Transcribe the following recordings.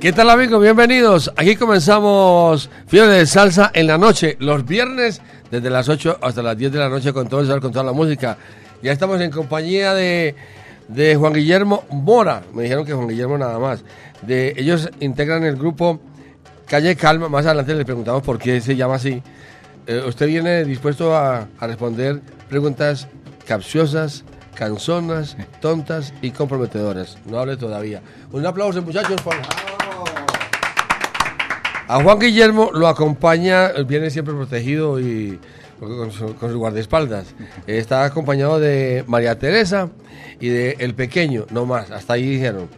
¿Qué tal amigos? Bienvenidos. Aquí comenzamos Fiebre de Salsa en la noche, los viernes desde las 8 hasta las 10 de la noche con todo el con toda la música. Ya estamos en compañía de, de Juan Guillermo Mora. Me dijeron que Juan Guillermo nada más. De, ellos integran el grupo Calle Calma. Más adelante les preguntamos por qué se llama así. Eh, ¿Usted viene dispuesto a, a responder preguntas capciosas, canzonas, tontas y comprometedoras? No hable todavía. Un aplauso muchachos. Por... A Juan Guillermo lo acompaña, viene siempre protegido y con su, guardaespaldas. Está acompañado de María Teresa y de El Pequeño, no más, hasta ahí dijeron.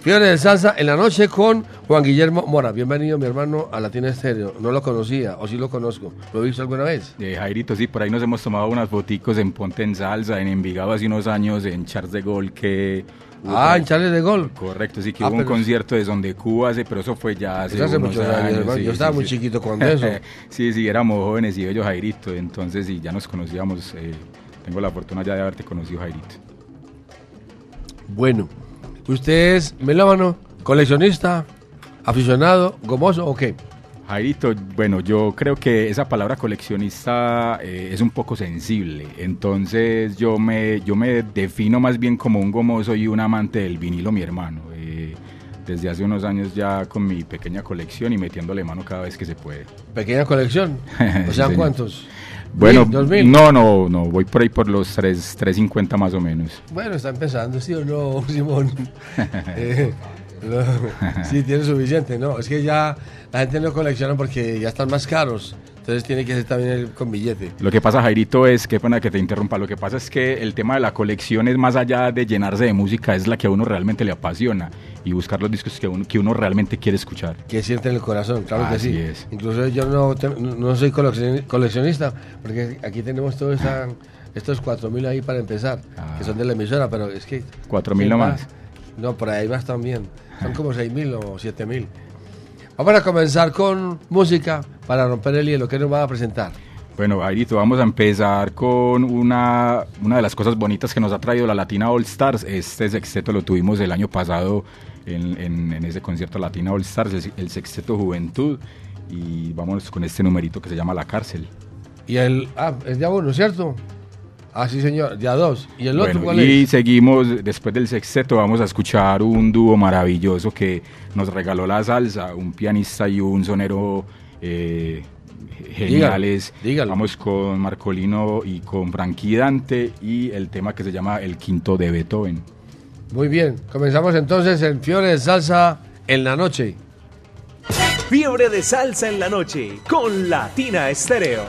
Fiebre de salsa en la noche con Juan Guillermo Mora. Bienvenido, mi hermano, a Latina Estéreo. No lo conocía, o sí lo conozco. ¿Lo he visto alguna vez? Eh, Jairito, sí, por ahí nos hemos tomado unas foticos en Ponte en Salsa, en Envigado hace unos años, en Charles de Gol, que... Ah, en Charles de Gol. Correcto, sí, que Ah, hubo un concierto de Son de Cuba, pero eso fue ya hace, Eso hace unos muchos años, sí, Yo estaba sí, muy sí. chiquito cuando eso. sí, sí, éramos jóvenes y bello Jairito, entonces sí, ya nos conocíamos. eh, tengo la fortuna ya de haberte conocido, Jairito. Bueno, ¿usted es melómano, coleccionista, aficionado, gomoso o qué? Jairito, bueno, yo creo que esa palabra coleccionista eh, es un poco sensible, entonces yo me, yo me defino más bien como un gomoso y un amante del vinilo, mi hermano. eh, desde hace unos años ya con mi pequeña colección y metiéndole mano cada vez que se puede. Pequeña colección. O Sí, sea, señor. ¿cuántos? Bueno, ¿Mil, dos mil? no, no, no, voy por ahí por los tres- 350 más o menos. Bueno, está empezando, ¿sí o no, Simón? Eh, no, sí, tiene suficiente, ¿no? Es que ya la gente no colecciona porque ya están más caros. Entonces tiene que ser también el- con billete. Lo que pasa, Jairito, es, qué pena que te interrumpa, lo que pasa es que el tema de la colección es más allá de llenarse de música, es la que a uno realmente le apasiona y buscar los discos que uno, que uno realmente quiere escuchar. Que siente en el corazón, claro que Así sí. es. Incluso yo no, no soy coleccion- coleccionista, porque aquí tenemos todos esta- estos 4.000 ahí para empezar, Ah. que son de la emisora, pero es que... 4.000 ¿quién nomás. Va? No, por ahí vas también. Son como 6.000 o 7.000. Vamos a comenzar con música para romper el hielo. ¿Qué nos van a presentar? Bueno, Jairito, vamos a empezar con una, una de las cosas bonitas que nos ha traído la Latina All Stars. Este sexteto lo tuvimos el año pasado en, en- en ese concierto Latina All Stars, el, el sexteto Juventud. Y vamos con este numerito que se llama La Cárcel. Y el... Ah, es día uno, ¿cierto? Ah, sí, señor. Día dos. ¿Y el otro Bueno, cuál y es? seguimos, después del sexteto, vamos a escuchar un dúo maravilloso que nos regaló la salsa, un pianista y un sonero eh, geniales. Dígalo, dígalo. Vamos con Marcolino y con Frankie Dante y el tema que se llama El Quinto de Beethoven. Muy bien. Comenzamos entonces en Fiore de Salsa en la noche. Fiebre de salsa en la noche con Latina Estéreo.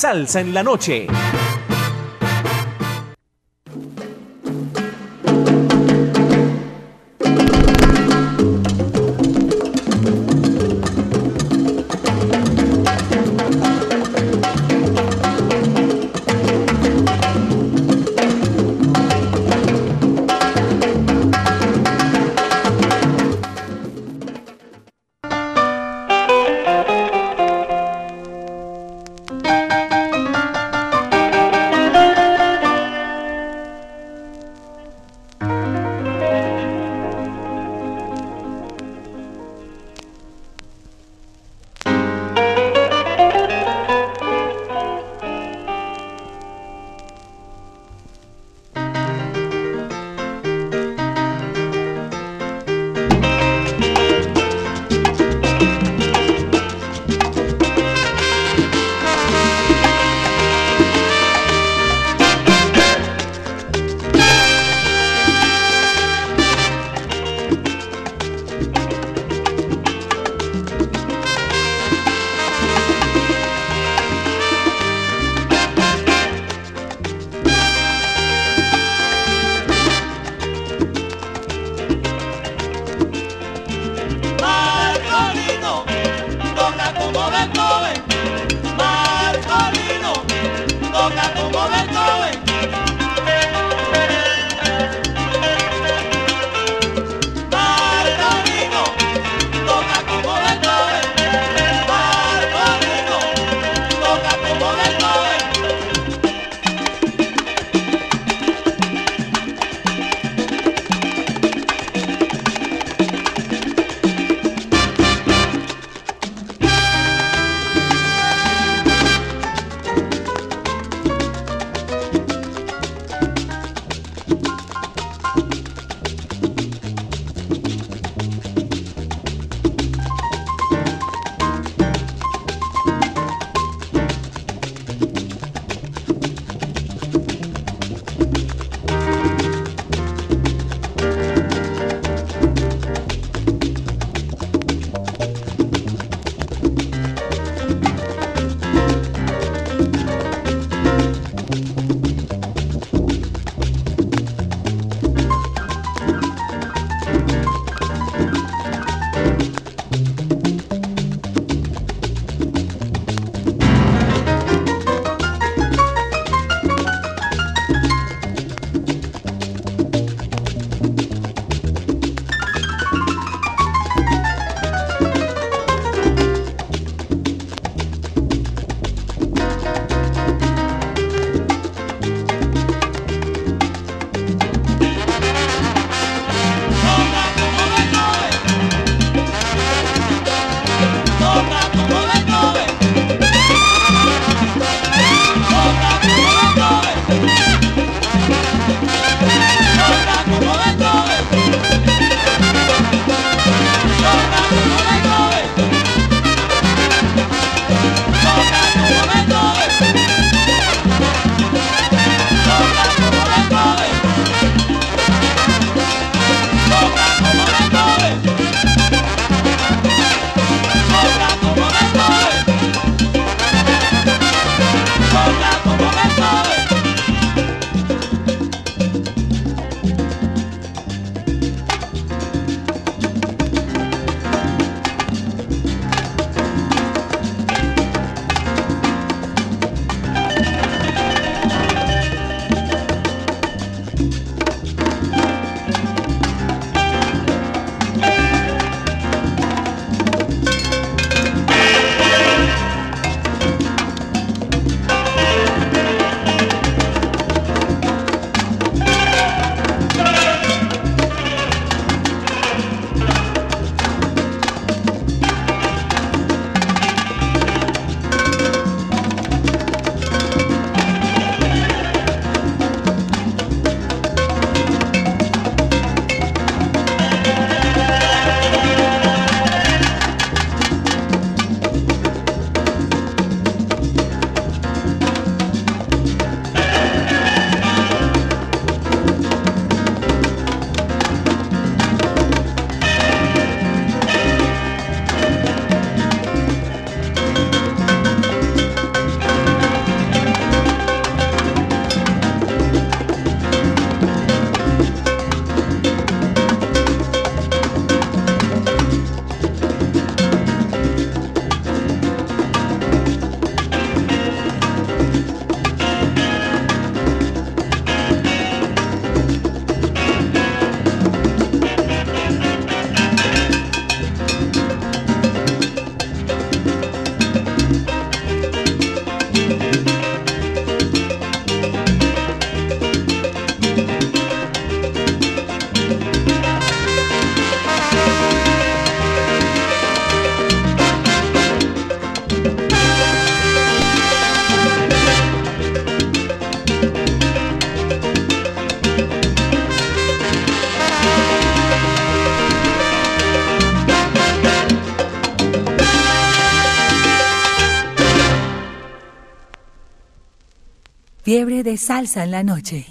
Salsa en la noche. Fiebre de salsa en la noche.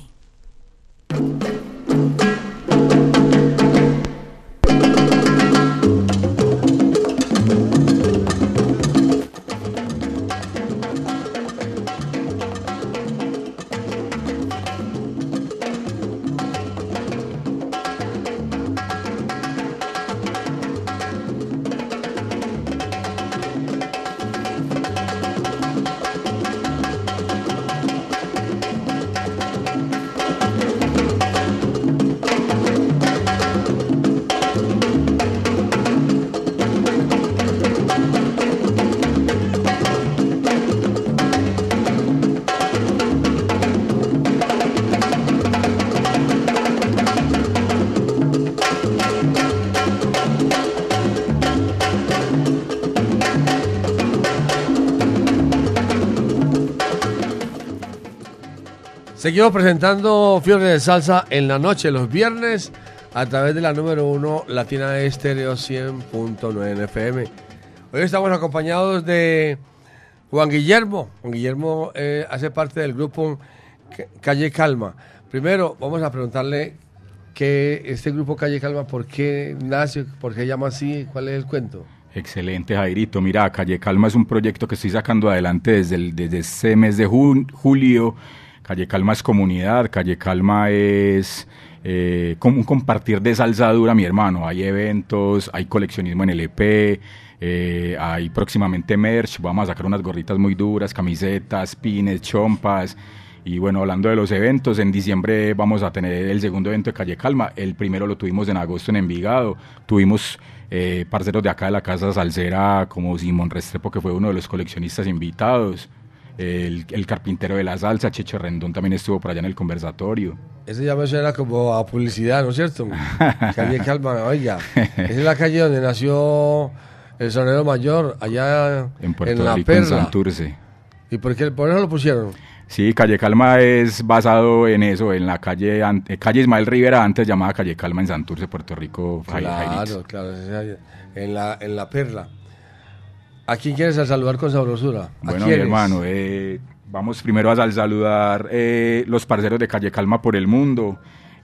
Seguimos presentando Fiebre de Salsa en la noche, los viernes, a través de la número uno Latina Estéreo 100.9 FM. Hoy estamos acompañados de Juan Guillermo. Juan Guillermo eh, hace parte del grupo Calle Calma. Primero, vamos a preguntarle que este grupo Calle Calma, ¿por qué nace? ¿Por qué llama así? ¿Cuál es el cuento? Excelente, Jairito. Mira, Calle Calma es un proyecto que estoy sacando adelante desde, el, desde ese mes de julio. Calle Calma es comunidad, Calle Calma es eh, como un compartir de salsa dura, mi hermano. Hay eventos, hay coleccionismo en el EP, eh, hay próximamente merch. Vamos a sacar unas gorritas muy duras, camisetas, pines, chompas. Y bueno, hablando de los eventos, en diciembre vamos a tener el segundo evento de Calle Calma. El primero lo tuvimos en agosto en Envigado. Tuvimos eh, parceros de acá de la Casa Salsera, como Simón Restrepo, que fue uno de los coleccionistas invitados. El, el carpintero de la salsa, Checho Rendón, también estuvo por allá en el conversatorio. Ese ya me suena como a publicidad, ¿no es cierto? calle Calma, oiga. Esa es la calle donde nació el sonero mayor, allá En Puerto la Rico, en Perla. Santurce. ¿Y por qué por eso lo pusieron? Sí, Calle Calma es basado en eso, en la calle, eh, calle Ismael Rivera, antes llamada Calle Calma en Santurce, Puerto Rico. Claro, claro, en la, en la Perla. ¿A quién quieres saludar con sabrosura? ¿A Bueno, mi hermano, eh, vamos primero a sal- saludar eh, los parceros de Calle Calma por el mundo.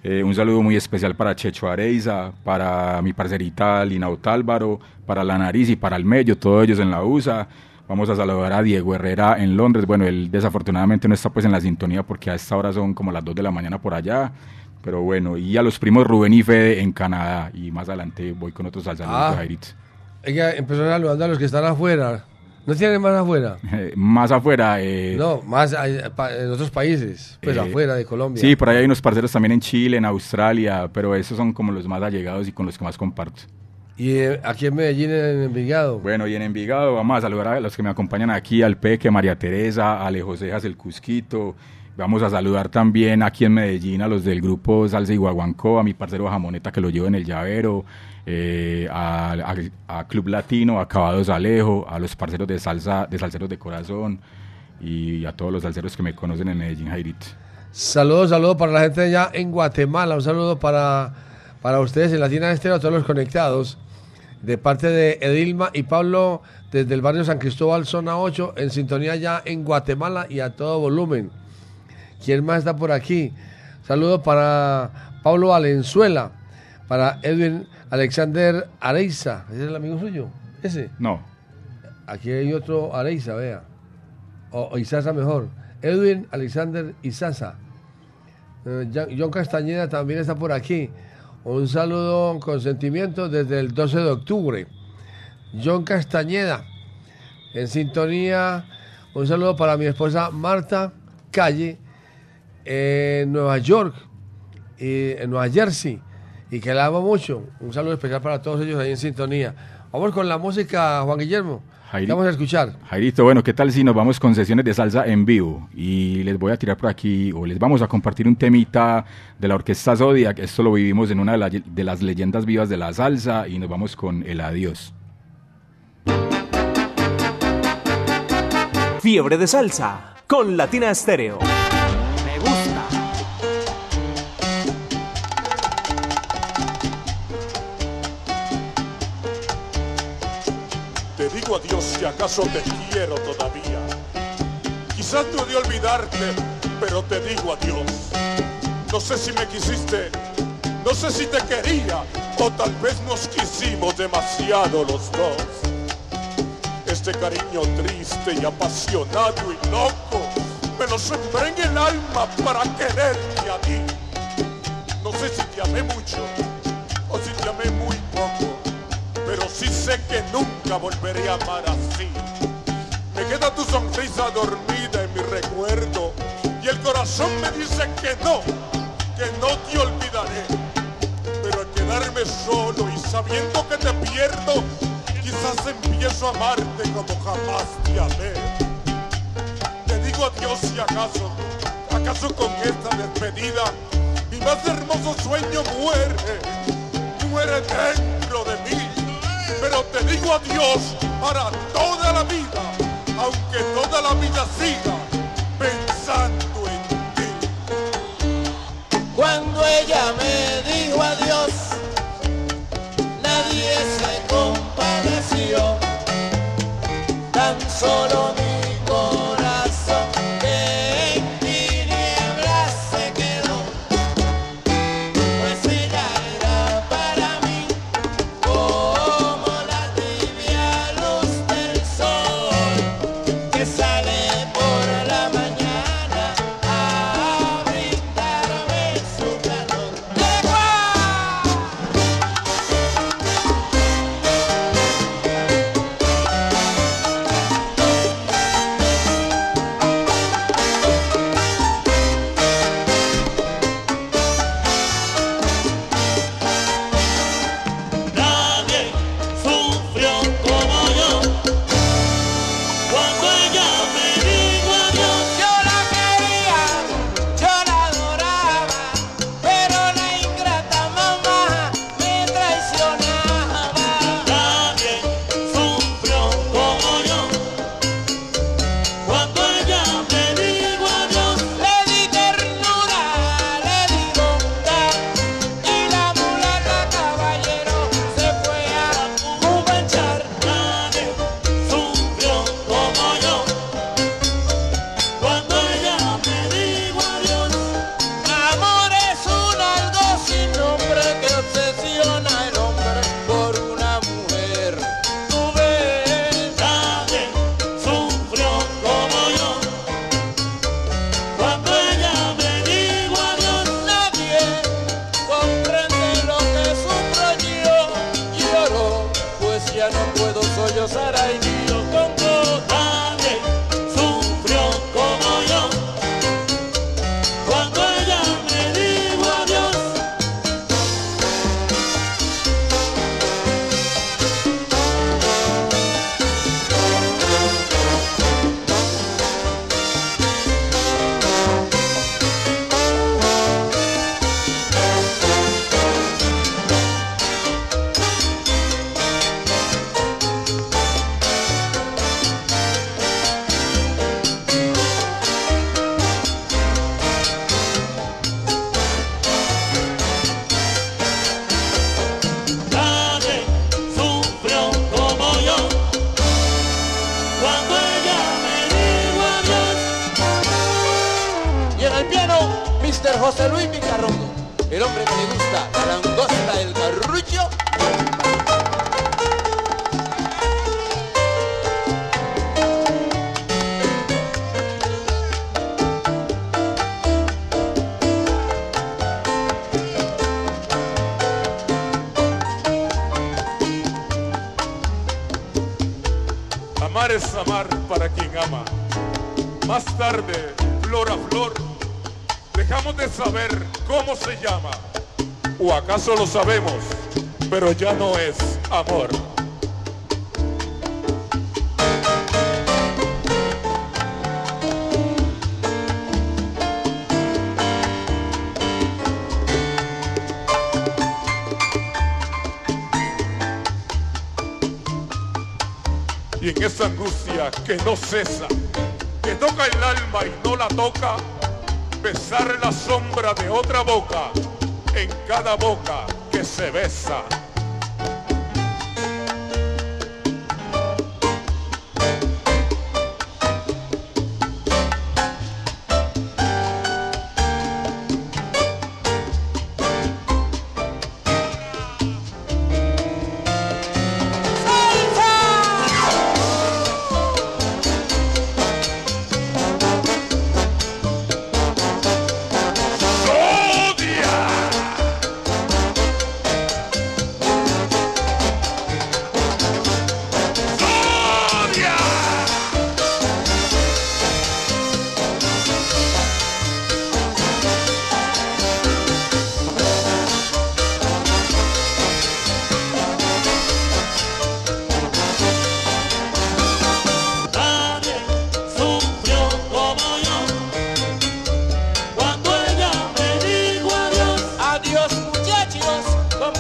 Eh, un saludo muy especial para Checho Areiza, para mi parcerita Lina Otálvaro, para La Nariz y para el Mello, todos ellos en la USA. Vamos a saludar a Diego Herrera en Londres. Bueno, él desafortunadamente no está pues en la sintonía porque a esta hora son como las 2 de la mañana por allá. Pero bueno, y a los primos Rubén y Fede en Canadá. Y más adelante voy con otros saludos Ah. Ella empezó saludando a los que están afuera. ¿No tienen más afuera? Eh, más afuera. eh, No, más pa- en otros países, pues Eh, afuera de Colombia. Sí, por ahí hay unos parceros también en Chile, en Australia, pero esos son como los más allegados y con los que más comparto. Y eh, aquí en Medellín, en Envigado. Bueno, y en Envigado vamos a saludar a los que me acompañan aquí, al Peque, María Teresa, a Ale José el Cusquito. Vamos a saludar también aquí en Medellín a los del grupo Salsa y Guaguancó, a mi parcero Jamoneta que lo llevo en el llavero, eh, a, Club Latino, a Cabados Alejo, a los parceros de salsa, de Salseros de Corazón y a todos los salseros que me conocen en Medellín, Jairito. Saludos, saludos para la gente allá en Guatemala. Un saludo para, para ustedes en Latina Estéreo, a todos los conectados. De parte de Edilma y Pablo, desde el barrio San Cristóbal, zona 8, en sintonía ya en Guatemala y a todo volumen. ¿Quién más está por aquí? Saludos para Pablo Valenzuela, para Edwin Alexander Areiza. ¿Ese es el amigo suyo? Ese. No, Aquí hay otro Areiza, vea. O, o Isaza mejor. Edwin Alexander Isaza. Eh, John Castañeda también está por aquí. Un saludo con sentimiento desde el 12 de octubre. John Castañeda, en sintonía. Un saludo para mi esposa Marta Calle, en Nueva York, y en Nueva Jersey, y que la amo mucho. Un saludo especial para todos ellos ahí en sintonía. Vamos con la música, Juan Guillermo. Jairi- ¿Qué vamos a escuchar? Jairito, bueno, ¿qué tal si nos vamos con sesiones de salsa en vivo? Y les voy a tirar por aquí, o les vamos a compartir un temita de la orquesta Zodiac. Esto lo vivimos en una de, la- de las leyendas vivas de la salsa y nos vamos con el adiós. Fiebre de salsa con Latina Estéreo. Digo adiós si acaso te quiero todavía. Quizás no de olvidarte, pero te digo adiós. No sé si me quisiste, no sé si te quería, o tal vez nos quisimos demasiado los dos. Este cariño triste y apasionado y loco, me lo sembré en el alma para quererte a ti. No sé si te amé mucho o si te amé muy poco, pero sí sé que nunca volveré a amar así. Me queda tu sonrisa dormida en mi recuerdo y el corazón me dice que no, que no te olvidaré. Pero al quedarme solo y sabiendo que te pierdo, quizás empiezo a amarte como jamás te amé. Te digo adiós si acaso, acaso con esta despedida, mi más hermoso sueño muere, muere dentro. Pero te digo adiós para toda la vida, aunque toda la vida siga pensando en ti. Cuando ella me dijo adiós, nadie se compadeció, tan solo mi amor? Y en esa angustia que no cesa,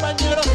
compañeros.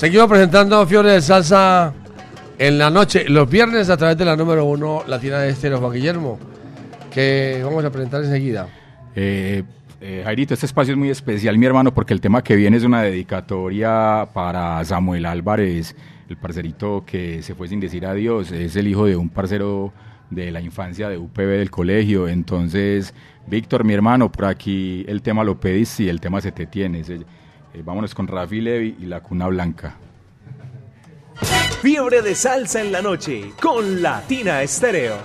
Seguimos presentando Fiore de Salsa en la noche, los viernes a través de la número uno Latina de Estéreo, Juan Guillermo, que vamos a presentar enseguida. Eh, eh, Jairito, este espacio es muy especial, mi hermano, porque el tema que viene es una dedicatoria para Samuel Álvarez, el parcerito que se fue sin decir adiós. Es el hijo de un parcero de la infancia de UPB del colegio. Entonces, Víctor, mi hermano, por aquí el tema lo pedís y el tema se te tiene. Eh, vámonos con Rafi Levi y la cuna blanca. Fiebre de Salsa en la noche con Latina Estéreo.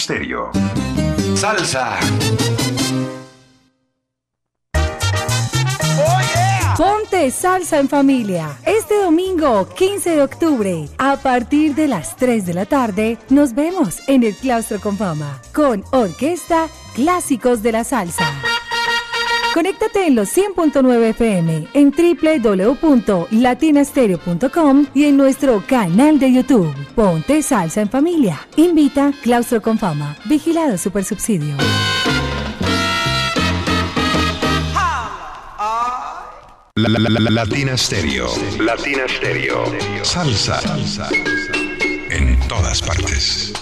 Stereo. Salsa. Ponte salsa en familia. Este domingo 15 de octubre, a partir de las 3 de la tarde, nos vemos en el Claustro con Fama con Orquesta Clásicos de la Salsa. Conéctate en los 100.9 FM, en www.latinastereo.com y en nuestro canal de YouTube. Ponte salsa en familia. Invita Claustro con Fama. Vigilado Super Subsidio. La, la, la, la- Latina Stereo. Latina Stereo. Salsa. En todas partes.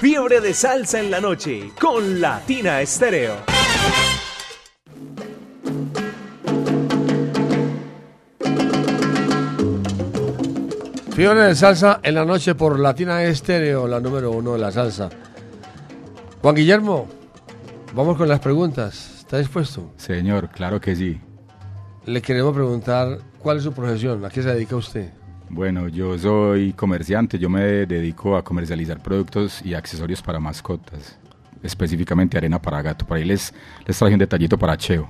Fiebre de salsa en la noche con Latina Estéreo. Fiebre de salsa en la noche por Latina Estéreo, la número uno de la salsa. Juan Guillermo, vamos con las preguntas. ¿Está dispuesto? Señor, claro que sí. Le queremos preguntar cuál es su profesión, a qué se dedica usted. Bueno, yo soy comerciante, yo me dedico a comercializar productos y accesorios para mascotas, específicamente arena para gato. Por ahí les, les traje un detallito para Cheo.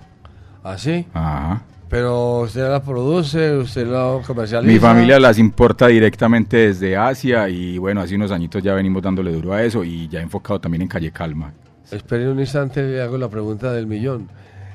¿Ah, sí? Ajá. Pero usted la produce, usted la comercializa. Mi familia las importa directamente desde Asia y bueno, hace unos añitos ya venimos dándole duro a eso y ya enfocado también en Calle Calma. Espere un instante, le hago la pregunta del millón.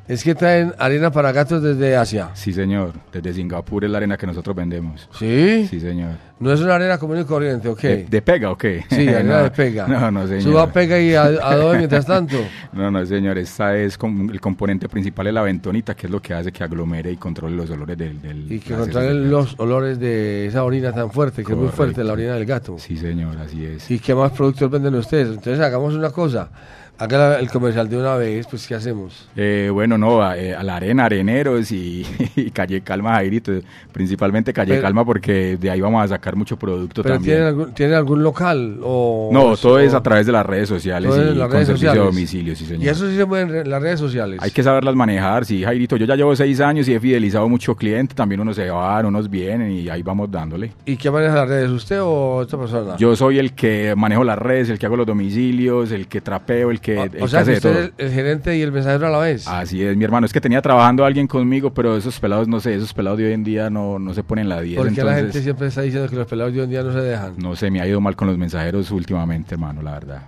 Es que traen arena para gatos desde Asia. Sí, señor, desde Singapur es la arena que nosotros vendemos. ¿Sí? Sí, señor. ¿No es una arena común y corriente, ok? ¿De, de pega o qué? Sí, arena No, de pega. No, no, señor. Suba pega y a- adobe mientras tanto. No, no, señor, esta es com- el componente principal de la bentonita, que es lo que hace que aglomere y controle los olores del... del Y que del los olores de esa orina tan fuerte, que es muy fuerte, Correcto. la orina del gato. Sí, señor, así es. ¿Y qué más productos venden ustedes? Entonces hagamos una cosa. Haga el comercial de una vez, pues ¿qué hacemos? Eh, bueno, no, a, eh, a la arena, areneros y, y Calle Calma, Jairito, principalmente Calle Pero- Calma porque de ahí vamos a sacar mucho producto ¿Pero también. ¿tienen algún, ¿tienen algún local? O, No, o- todo es a través de las redes sociales y con redes servicio de sociales? domicilio, sí, señor. Y eso sí se mueve en las redes sociales. Hay que saberlas manejar, sí, Jairito. Yo ya llevo seis años y he fidelizado mucho cliente. También unos se van, unos vienen y ahí vamos dándole. ¿Y qué maneja las redes? ¿Usted o otra persona? Yo soy el que manejo las redes, el que hago los domicilios, el que trapeo, el que, O- el o sea, que usted es el gerente y el mensajero a la vez. Así es, mi hermano. Es que tenía trabajando alguien conmigo, pero esos pelados, no sé, esos pelados de hoy en día no, no se ponen la 10. Porque la entonces, gente siempre está diciendo que los pelados de hoy en día no se dejan. No sé, me ha ido mal con los mensajeros últimamente, hermano, la verdad.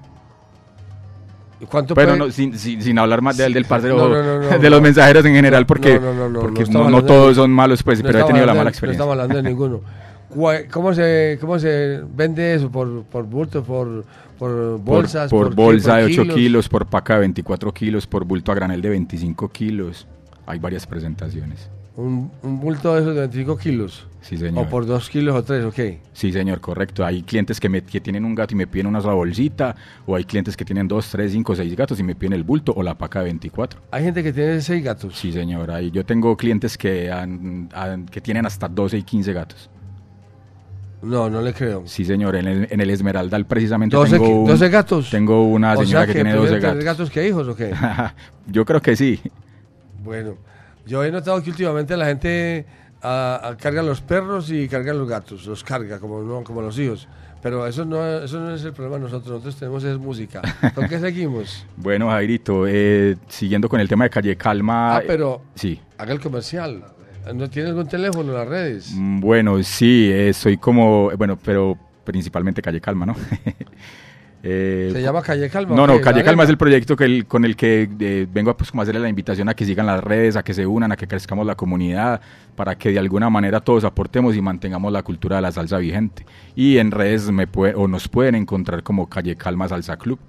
¿Y ¿Cuánto Pero puede- no, sin, sin, sin hablar más del, del parcero, No, no, no, no, de los mensajeros en general, porque No, porque de- todos son malos, pues, pero he tenido la mala experiencia. No estamos hablando de ninguno. ¿Cómo se, ¿Cómo se vende eso? ¿Por, por bulto, por, por por, bolsas? por bolsa ¿Por de 8 kilos? por paca de 24 kilos, por bulto a granel de 25 kilos. Hay varias presentaciones. Un, un bulto de esos de 25 kilos. Sí, señor. O por 2 kilos o 3, ok. Sí, señor, correcto. Hay clientes que, me, que tienen un gato y me piden una sola bolsita, o hay clientes que tienen 2, 3, 5, 6 gatos y me piden el bulto o la paca de 24. Hay gente que tiene 6 gatos. Sí, señor. Ahí yo tengo clientes que, han- han- que tienen hasta 12 y 15 gatos. No, no le creo. Sí, señor. En el, en el Esmeraldal precisamente 12, tengo, un- 12 gatos. tengo una O señora sea que, tiene 12 prefieren gatos. gatos que hijos o qué? yo creo que sí. Bueno, yo he notado que últimamente la gente ah, ah, carga los perros y carga los gatos, los carga como no como los hijos. Pero eso no, eso no es el problema de nosotros, nosotros tenemos es música. ¿Con qué seguimos? Bueno, Jairito, eh, siguiendo con el tema de Calle Calma. Ah, pero Sí. haga el comercial. ¿No tiene algún teléfono en las redes? Mm, Bueno, sí, eh, soy como, bueno, pero principalmente Calle Calma, ¿no? Eh, ¿Se llama Calle Calma? No, no? Calle ¿La Calma es el proyecto que el- con el que eh, vengo a, pues, como hacerle la invitación a que sigan las redes, a que se unan, a que crezcamos la comunidad, para que de alguna manera todos aportemos y mantengamos la cultura de la salsa vigente. Y en redes me puede, o nos pueden encontrar como Calle Calma Salsa Club.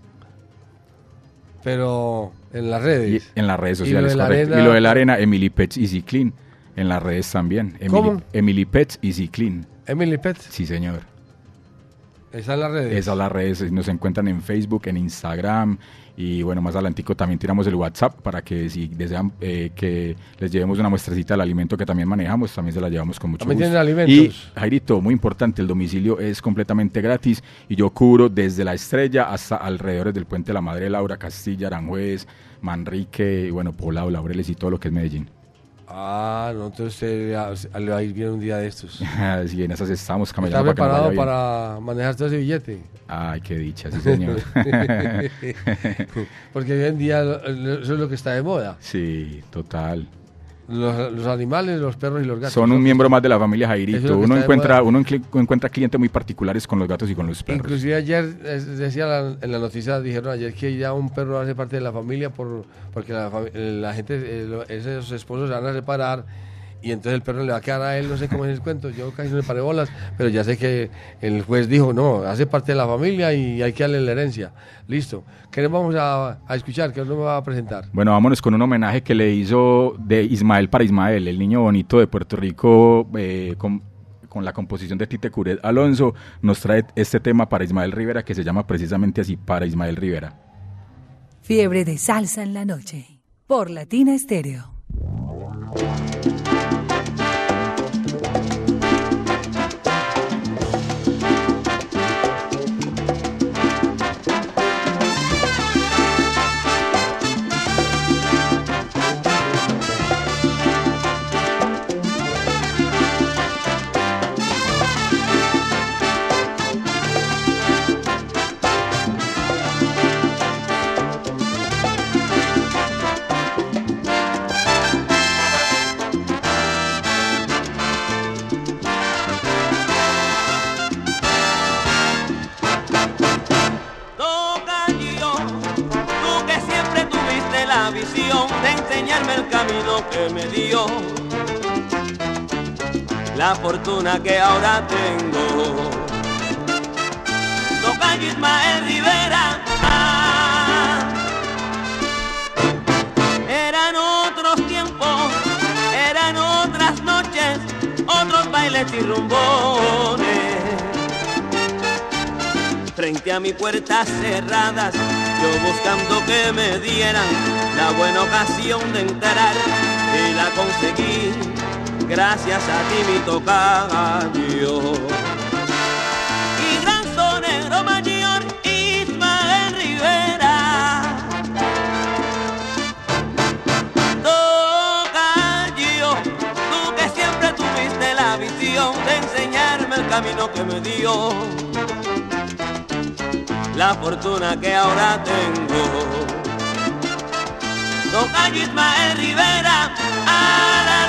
Pero en las redes. Y en las redes Y lo sociales, de la arena- y lo de la arena, Emily Pets Easy Clean. En las redes también. Emily, ¿Cómo? Emily Pets Easy Clean. Emily Pet, Sí, señor. está en las redes. Esas las redes nos encuentran en Facebook, en Instagram y bueno, más adelantico también tiramos el WhatsApp para que si desean eh, que les llevemos una muestracita del alimento que también manejamos, también se la llevamos con mucho También gusto. tienen alimentos. Y Jairito, muy importante, el domicilio es completamente gratis y yo cubro desde la estrella hasta alrededores del puente de la Madre Laura, Castilla, Aranjuez, Manrique, y bueno, Poblado, Laureles y todo lo que es Medellín. Ah, no, entonces usted le- va a ir bien un día de estos. sí, en esas estamos ¿Está para que nos preparado bien. para manejar todo ese billete? Ay, qué dicha, sí, señor. Porque hoy en día eso es lo que está de moda. sí, total. Los, los animales, los perros y los gatos. Son un miembro más de la familia es Jairito. Uno encuentra, uno encuentra clientes muy particulares con los gatos y con los perros. Inclusive ayer, decía la- en la noticia, dijeron ayer que ya un perro hace parte de la familia por, porque la, gente, eh, lo- esos esposos se van a separar y entonces el perro le va a quedar a él, no sé cómo es el cuento, yo casi no le paré bolas, pero ya sé que el juez dijo, no, hace parte de la familia y hay que darle la herencia. Listo. ¿Qué nos vamos a, a escuchar? ¿Qué nos va a presentar? Bueno, vámonos con un homenaje que le hizo de Ismael para Ismael, el niño bonito de Puerto Rico, eh, con, con la composición de Tite Curet Alonso. Nos trae este tema para Ismael Rivera que se llama precisamente así, para Ismael Rivera. Fiebre de salsa en la noche. Por Latina Estéreo. Camino que me dio, la fortuna que ahora tengo. Tocayo Ismael Rivera, ah, eran otros tiempos, eran otras noches, otros bailes y rumbones frente a mi puertas cerradas, yo buscando que me dieran la buena ocasión de entrar y la conseguí gracias a ti mi tocayo. Y gran sonero mayor Ismael Rivera. Tocayo, tú que siempre tuviste la visión de enseñarme el camino que me dio la fortuna que ahora tengo. Tocayo Ismael Rivera, la, la,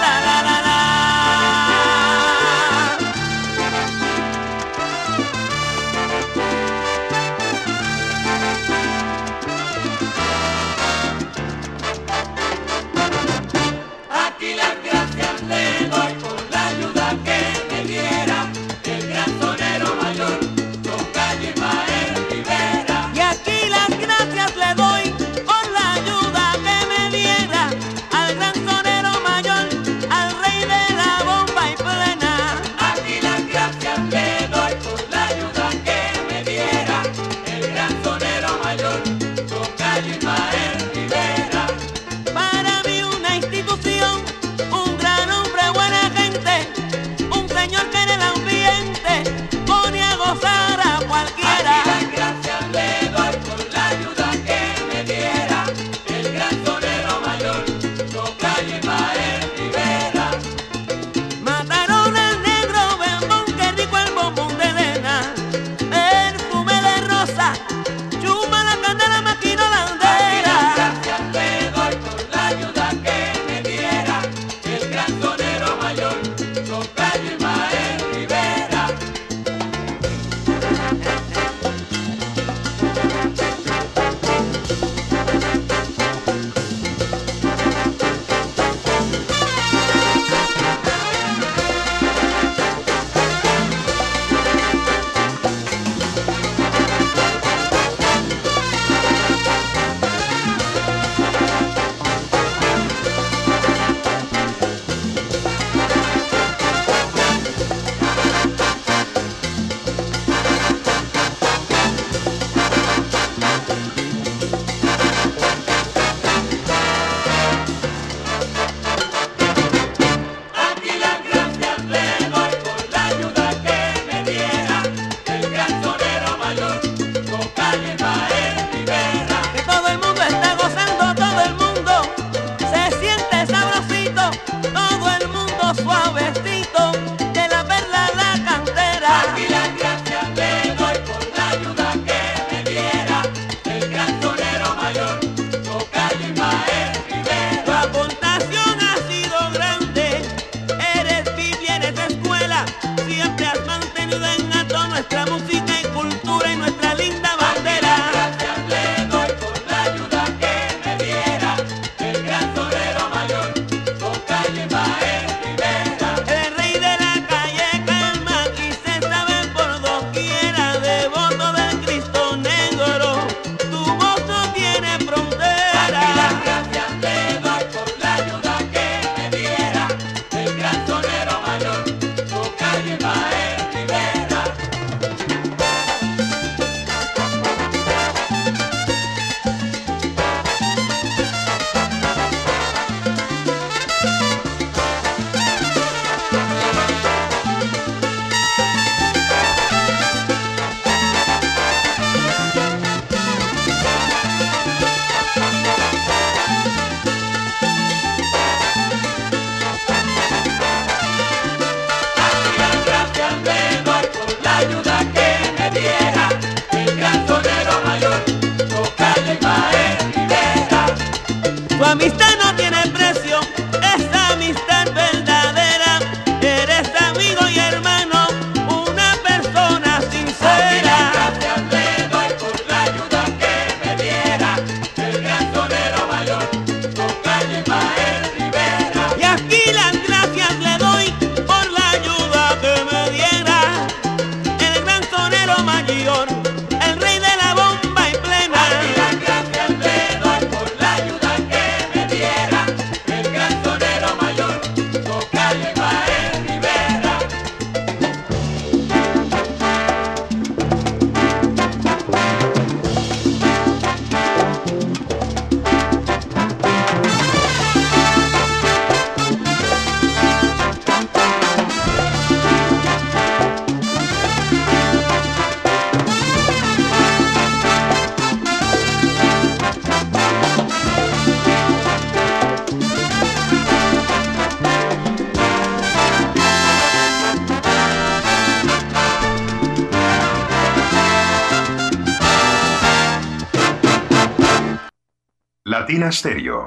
Latina Stereo.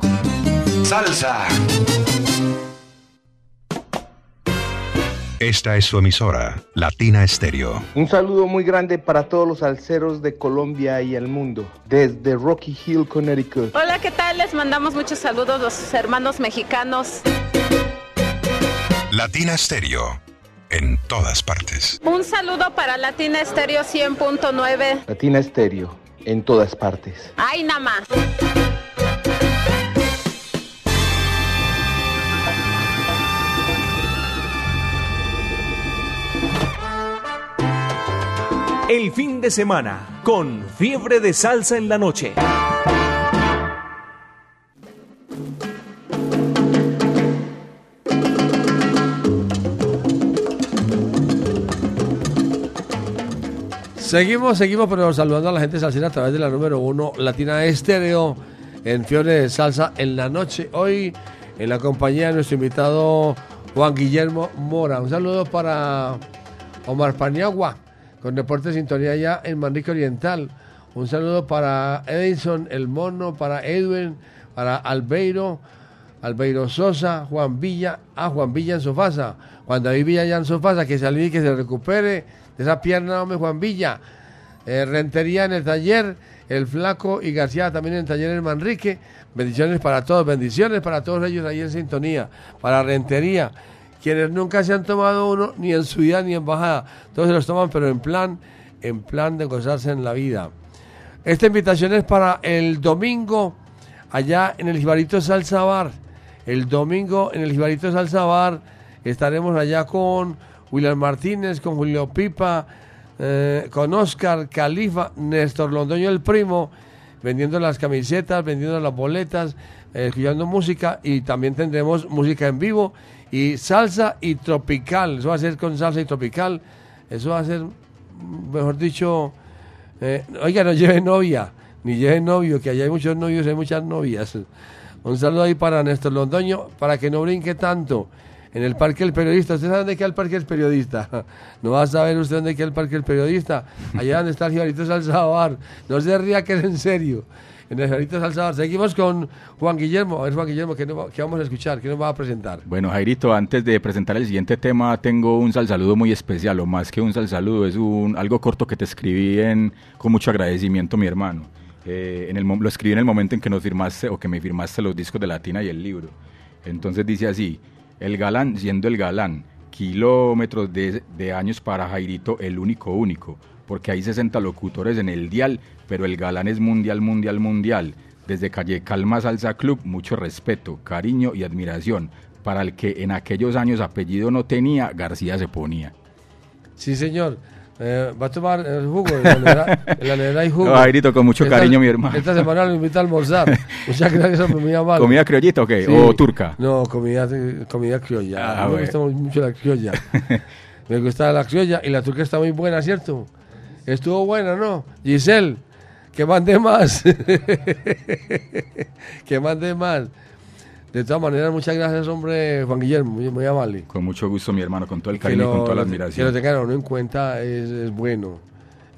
Salsa. Esta es su emisora, Latina Stereo. Un saludo muy grande para todos los alceros de Colombia y el mundo, desde Rocky Hill, Connecticut. Hola, ¿qué tal? Les mandamos muchos saludos los hermanos mexicanos. Latina Stereo. En todas partes. Un saludo para Latina Estéreo 100.9. Latina Estéreo, en todas partes. Ay, nada más. Fin de semana con Fiebre de Salsa en la noche. Seguimos, seguimos, pero saludando a la gente salsera a través de la número uno Latina Estéreo en Fiore de Salsa en la noche. Hoy en la compañía de nuestro invitado Juan Guillermo Mora. Un saludo para Omar Paniagua con Deporte Sintonía allá en Manrique Oriental. Un saludo para Edison El Mono, para Edwin, para Albeiro, Albeiro Sosa, Juan Villa, a Juan Villa en Sofasa, Juan David Villa allá en Sofasa, que salga y que se recupere de esa pierna, hombre, Juan Villa. Eh, Rentería en el taller, el Flaco y García también en el taller en Manrique. Bendiciones para todos, bendiciones para todos ellos ahí en sintonía, para Rentería, quienes nunca se han tomado uno, ni en su vida ni en bajada, todos se los toman, pero en plan, en plan de gozarse en la vida. Esta invitación es para el domingo, allá en el Jibarito Salsa Bar. El domingo en el Jibarito Salsa Bar estaremos allá con William Martínez, con Julio Pipa, eh, con Oscar Califa, Néstor Londoño el primo, vendiendo las camisetas, vendiendo las boletas, eh, escuchando música y también tendremos música en vivo y salsa y tropical. Eso va a ser con salsa y tropical. Eso va a ser, mejor dicho, eh, oiga, no lleve novia, ni lleve novio, que allá hay muchos novios, hay muchas novias. Un saludo ahí para Néstor Londoño, para que no brinque tanto. En el Parque del Periodista, ¿usted sabe dónde queda el Parque del Periodista? No va a saber usted dónde queda el Parque del Periodista. Allá donde está el Jibarito Salzabar. No se ría que es en serio. En el Salzabar. Seguimos con Juan Guillermo. A ver, Juan Guillermo, ¿qué, vamos a escuchar? ¿Qué nos va a presentar? Bueno, Jairito, antes de presentar el siguiente tema, tengo un saludo muy especial, o más que un saludo, es un algo corto que te escribí en, con mucho agradecimiento, mi hermano. Eh, lo escribí en el momento en que nos firmaste o que me firmaste los discos de Latina y el libro. Entonces dice así, el galán siendo el galán, kilómetros de, de años para Jairito, el único único, porque hay 60 locutores en el dial, pero el galán es mundial, mundial, mundial. Desde Calle Calma Salsa Club, mucho respeto, cariño y admiración. Para el que en aquellos años apellido no tenía, García se ponía. Sí, señor. Eh, ¿Va a tomar el jugo? En la nevera, hay jugo. No, Jairito, con mucho Esta- cariño, mi hermano. Esta semana lo invita a almorzar. Muchas gracias, muy amable. ¿Comida criollita o qué? ¿O turca? No, comida, comida criolla. Ah, me gusta mucho la criolla. me gusta la criolla y la turca está muy buena, ¿cierto? Estuvo buena, ¿no? Giselle, que mande más. que mande más. De todas maneras, muchas gracias, hombre, Juan Guillermo, muy, muy amable. Con mucho gusto, mi hermano, con todo el cariño y lo- con toda la lo- Que lo admiración. tengan uno en cuenta es, es bueno.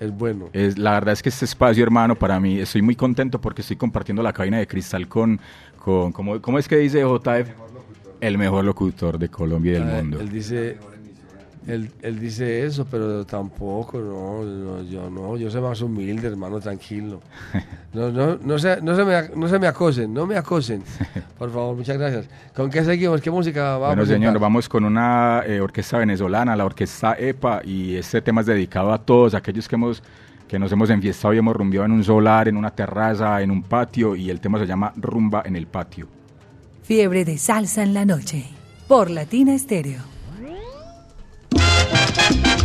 Es bueno. Es, la verdad es que este espacio, hermano, para mí, estoy muy contento porque estoy compartiendo la cabina de cristal con, con ¿cómo, cómo es que dice JF? El mejor locutor de Colombia y del Ah, mundo. Él dice, él, él dice eso, pero tampoco, no, no, yo no, yo soy más humilde, hermano, tranquilo. No, no, no, se, no, se me, no se me acosen, no me acosen. Por favor, muchas gracias. ¿Con qué seguimos? ¿Qué música va a Bueno, señor, vamos con una eh, orquesta venezolana, la orquesta EPA, y este tema es dedicado a todos aquellos que hemos que nos hemos enfiestado y hemos rumbeado en un solar, en una terraza, en un patio, y el tema se llama Rumba en el patio. Fiebre de salsa en la noche. Por Latina Estéreo. Dice.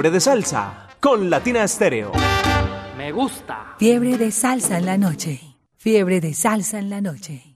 Fiebre de salsa con Latina Stereo. Me gusta. Fiebre de salsa en la noche. Fiebre de salsa en la noche.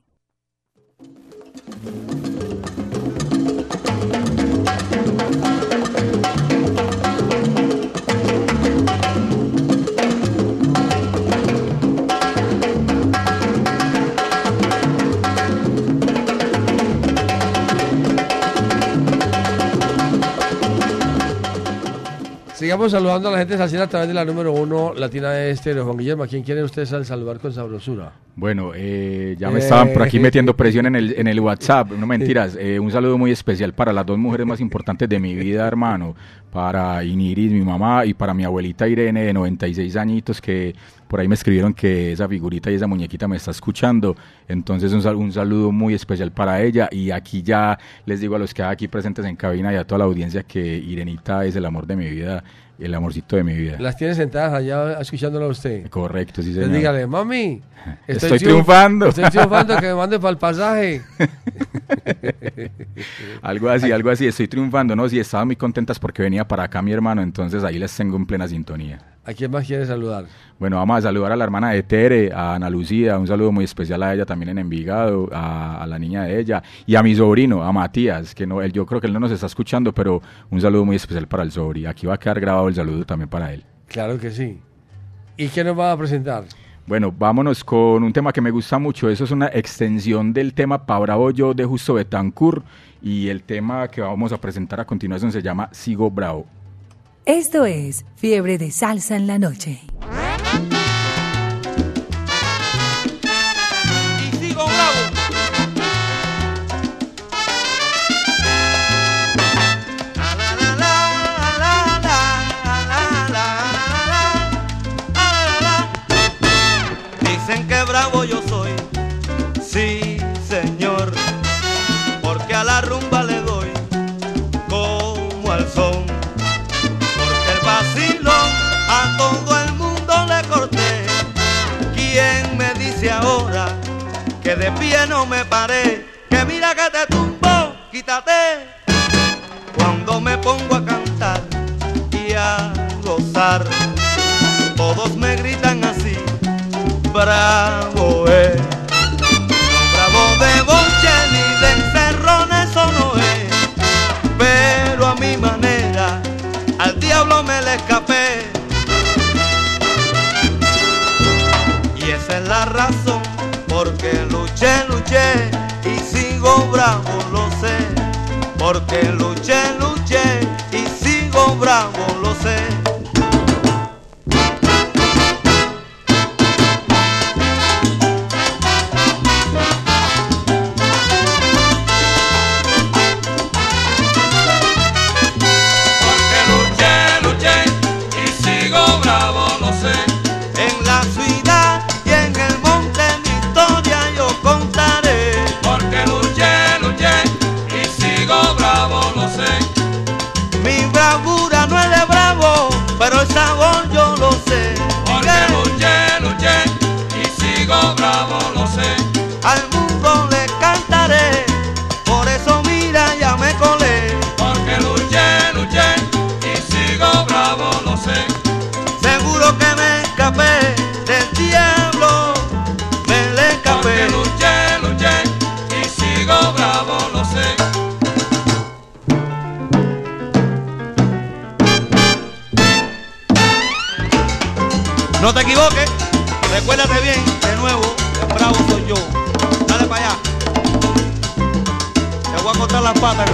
Sigamos saludando a la gente salsera a través de la número uno latina de estéreo. Juan Guillermo, ¿a quién quieren ustedes sal- saludar con sabrosura? Bueno, eh, ya me estaban por aquí Eh. metiendo presión en el, en el WhatsApp, no mentiras. eh, un saludo muy especial para las dos mujeres más importantes de mi vida, hermano. Para Iniris, mi mamá, y para mi abuelita Irene, de 96 añitos, que por ahí me escribieron que esa figurita y esa muñequita me está escuchando. Entonces, un, sal- un saludo muy especial para ella. Y aquí ya les digo a los que hay aquí presentes en cabina y a toda la audiencia que Irenita es el amor de mi vida, el amorcito de mi vida. Las tiene sentadas allá escuchándolo a usted. Correcto, sí, Entonces señor. dígale, mami, Estoy triunf- triunfando. Estoy triunfando, que me mande para el pasaje. Algo así, algo así, estoy triunfando, ¿no? Sí, estaban muy contentas porque venía para acá mi hermano, entonces ahí les tengo en plena sintonía. ¿A quién más quiere saludar? Bueno, vamos a saludar a la hermana de Tere, a Ana Lucía, un saludo muy especial a ella también en Envigado, a, a la niña de ella, y a mi sobrino, a Matías, que no, él, yo creo que él no nos está escuchando, pero un saludo muy especial para el sobri. Aquí va a quedar grabado el saludo también para él. Claro que sí. ¿Y qué nos va a presentar? Bueno, vámonos con un tema que me gusta mucho. Eso es una extensión del tema Pa Bravo Yo de Justo Betancourt. Y el tema que vamos a presentar a continuación se llama Sigo Bravo. Esto es Fiebre de salsa en la noche. Pie no me paré? Que mira que te tumbo, quítate. Cuando me pongo a cantar y a gozar, todos me gritan así, bravo luché y sigo bravo, lo sé. Porque No te equivoques, recuérdate bien, de nuevo, el bravo soy yo. Dale para allá. Te voy a cortar las patas,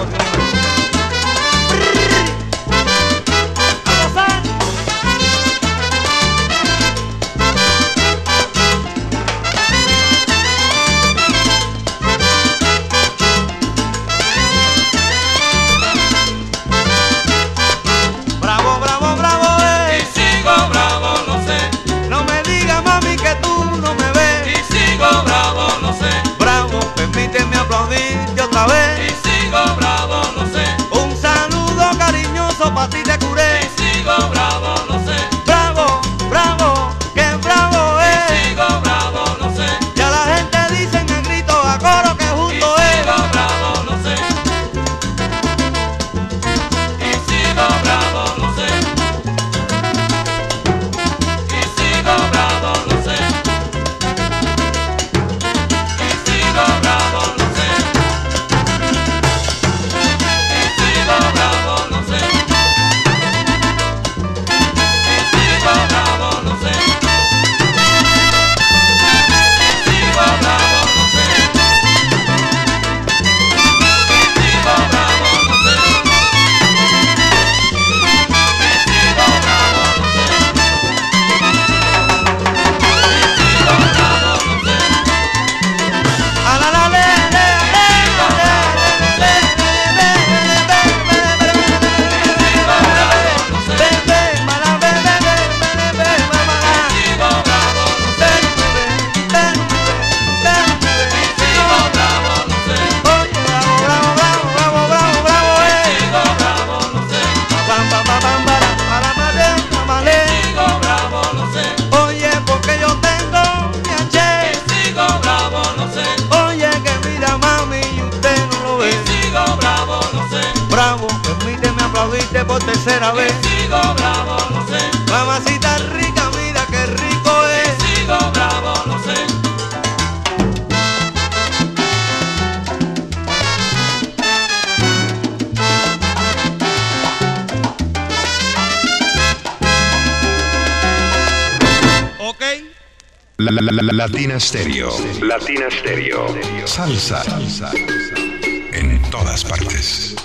Latina Stereo. Latina Stereo. Salsa. Salsa. En todas partes.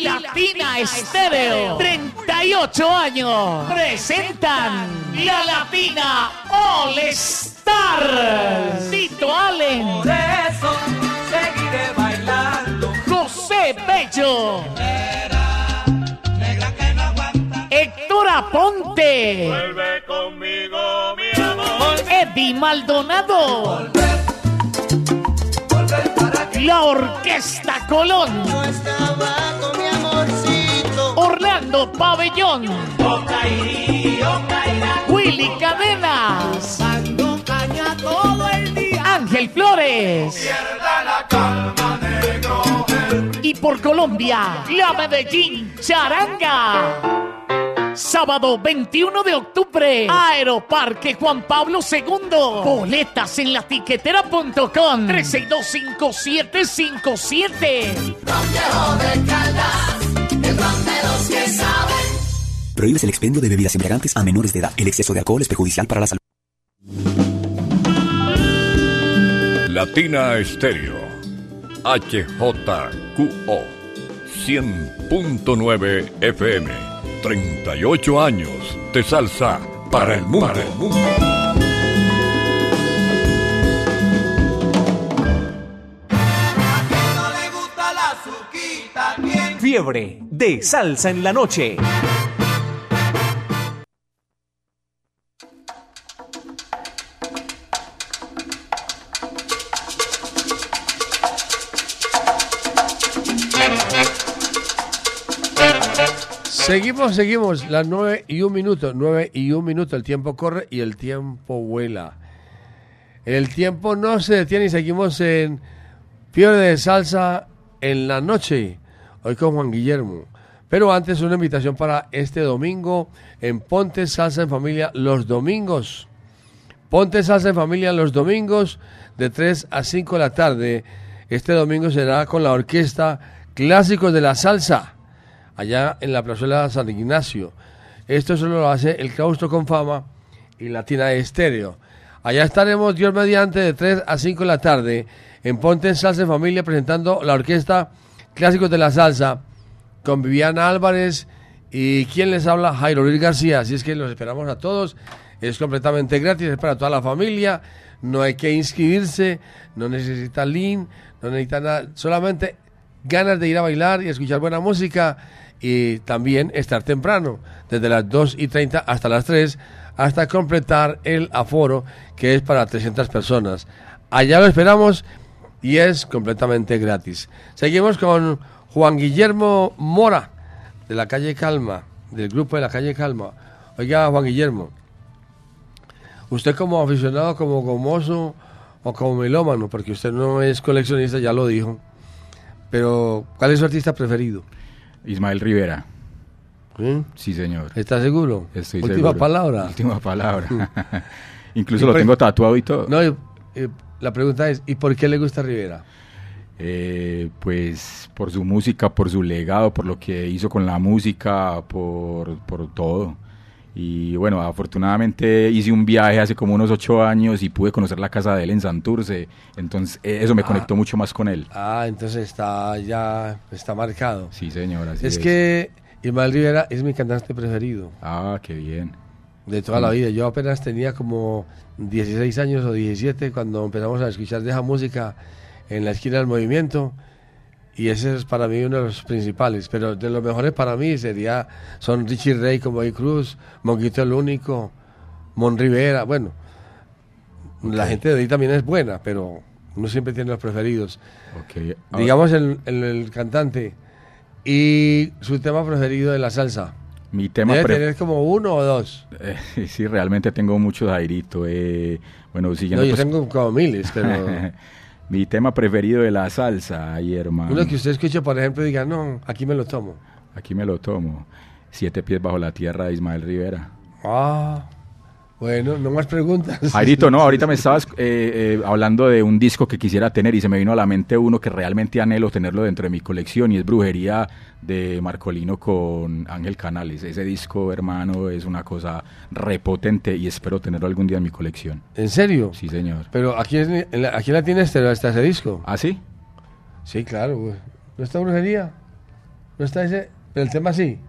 Latina Estéreo, 38 años, presentan la Latina All Maldonado, la Orquesta Colón, estaba con mi amorcito. Orlando Pabellón, Yo caí, yo cairá. Willy Cadenas, Dando caña todo el día. Ángel Flores. Pierda la calma, negro. Y por Colombia, la Medellín Charanga. Sábado 21 de octubre, Aeroparque Juan Pablo II. Boletas en la tiquetera.com 3625757. Prohíbes el expendio de bebidas embriagantes a menores de edad. El exceso de alcohol es perjudicial para la salud. Latina Estéreo. HJQO. 100.9 FM. 38 años de salsa para el mundo. Para el mundo. Fiebre de salsa en la noche. Seguimos, seguimos. Las 9 y un minuto. 9 y un minuto. El tiempo corre y el tiempo vuela. El tiempo no se detiene y seguimos en Fiebre de Salsa en la noche. Hoy con Juan Guillermo. Pero antes una invitación para este domingo en Ponte Salsa en Familia los domingos. Ponte Salsa en Familia los domingos de 3 a 5 de la tarde. Este domingo será con la orquesta clásicos de la salsa, allá en la plazuela San Ignacio. Esto solo lo hace el Claustro con Fama y Latina Estéreo. Allá estaremos, Dios mediante, de 3 a 5 de la tarde, en Ponte en Salsa en Familia, presentando la orquesta Clásicos de la Salsa, con Viviana Álvarez y quien les habla, Jairo Luis García. Así es que los esperamos a todos. Es completamente gratis, es para toda la familia. No hay que inscribirse, no necesita link, no necesita nada. Solamente ganas de ir a bailar y escuchar buena música y también estar temprano, desde las 2 y 30 hasta las 3, hasta completar el aforo que es para 300 personas. Allá lo esperamos y es completamente gratis. Seguimos con Juan Guillermo Mora, de la calle Calma, del grupo de la calle Calma. Oiga, Juan Guillermo, usted como aficionado, como gomoso o como melómano, porque usted no es coleccionista, ya lo dijo, pero ¿cuál es su artista preferido? Ismael Rivera. ¿Sí? Sí, señor. ¿Está seguro? Estoy Última seguro. palabra. Última palabra. Incluso ¿Y lo tengo tatuado y todo. No, la pregunta es, ¿y por qué le gusta Rivera? Eh, pues por su música, por su legado, por lo que hizo con la música, por, por todo. Y bueno, afortunadamente hice un viaje hace como unos ocho años y pude conocer la casa de él en Santurce. Entonces eh, eso me Ah. conectó mucho más con él. Ah, entonces está ya está marcado. Sí, señor. así es, que Ismael Rivera es mi cantante preferido. Ah, qué bien. De toda la vida. Yo apenas tenía como 16 años o 17 cuando empezamos a escuchar de esa música en la esquina del movimiento. Y ese es para mí uno de los principales. Pero de los mejores para mí sería, son Richie Ray como Boy Cruz, Monguito el Único, Mon Rivera. Bueno, la gente de ahí también es buena, pero uno siempre tiene los preferidos. Digamos el, el- el cantante. Y su tema preferido de la salsa. Mi tema Debe tener como uno o dos. Eh, sí, realmente tengo mucho Jairito. Eh, bueno, siguiendo No, yo pues- tengo como miles, pero... Mi tema preferido de la salsa, ay, hermano. Uno que usted escuche, por ejemplo, y diga, no, aquí me lo tomo. Aquí me lo tomo. Siete pies bajo la tierra de Ismael Rivera. Ah, bueno, no más preguntas. Jairito, no, ahorita me estabas eh, eh, hablando de un disco que quisiera tener y se me vino a la mente uno que realmente anhelo tenerlo dentro de mi colección y es Brujería de Marcolino con Ángel Canales. Ese disco, hermano, es una cosa repotente y espero tenerlo algún día en mi colección. ¿En serio? Sí, señor. Pero aquí, es, en la, aquí la tiene este, está ese disco. ¿Ah, sí? Sí, claro, güey. ¿No está brujería? ¿No está ese? Pero el tema sí.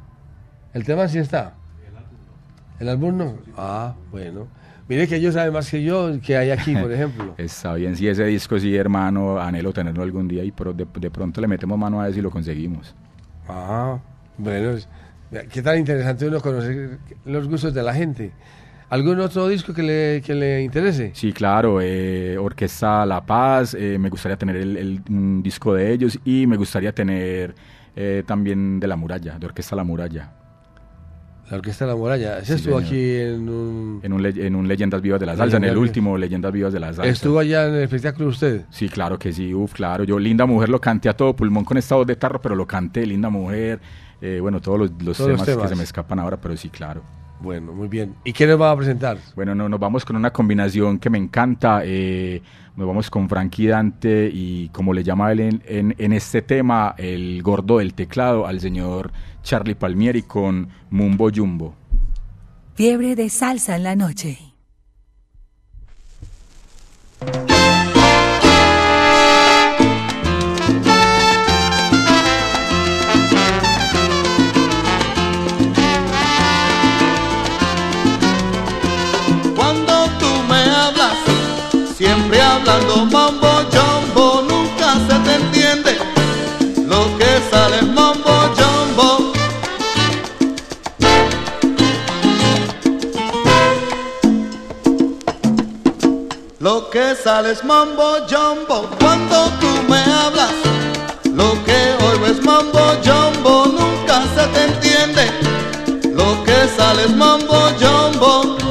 El tema sí está. El álbum no. Ah, bueno. Mire que ellos saben más que yo que hay aquí, por ejemplo. Está bien, sí, ese disco sí, hermano, anhelo tenerlo algún día y de, de pronto le metemos mano a eso y lo conseguimos. Ah, bueno. Qué tan interesante uno conocer los gustos de la gente. ¿Algún otro disco que le, que le interese? Sí, claro, eh, Orquesta La Paz, eh, me gustaría tener el, el- un disco de ellos y me gustaría tener eh, también de La Muralla, de Orquesta La Muralla. La Orquesta de la Muralla. Ese Sí, estuvo señor. aquí en un... En un, en un Leyendas Vivas de la Salsa, en el último Leyendas Vivas de la Salsa. ¿Estuvo allá en el espectáculo usted? Sí, claro que sí, uf, claro. Yo, Linda Mujer, lo canté a todo pulmón con esta voz de tarro, pero lo canté, Linda Mujer. eh, bueno, todos los, los Todos los temas. que se me escapan ahora, pero sí, claro. Bueno, muy bien. ¿Y qué nos va a presentar? Bueno, no, nos vamos con una combinación que me encanta. eh, nos vamos con Frankie Dante y como le llama él en, en- en este tema, el gordo del teclado, al señor Charlie Palmieri con Mumbo Jumbo. Fiebre de salsa en la noche. Siempre hablando mambo jumbo, nunca se te entiende lo que sale mambo jumbo. Lo que sale es mambo jumbo cuando tú me hablas. Lo que oigo es mambo jumbo, nunca se te entiende. Lo que sale es mambo jumbo.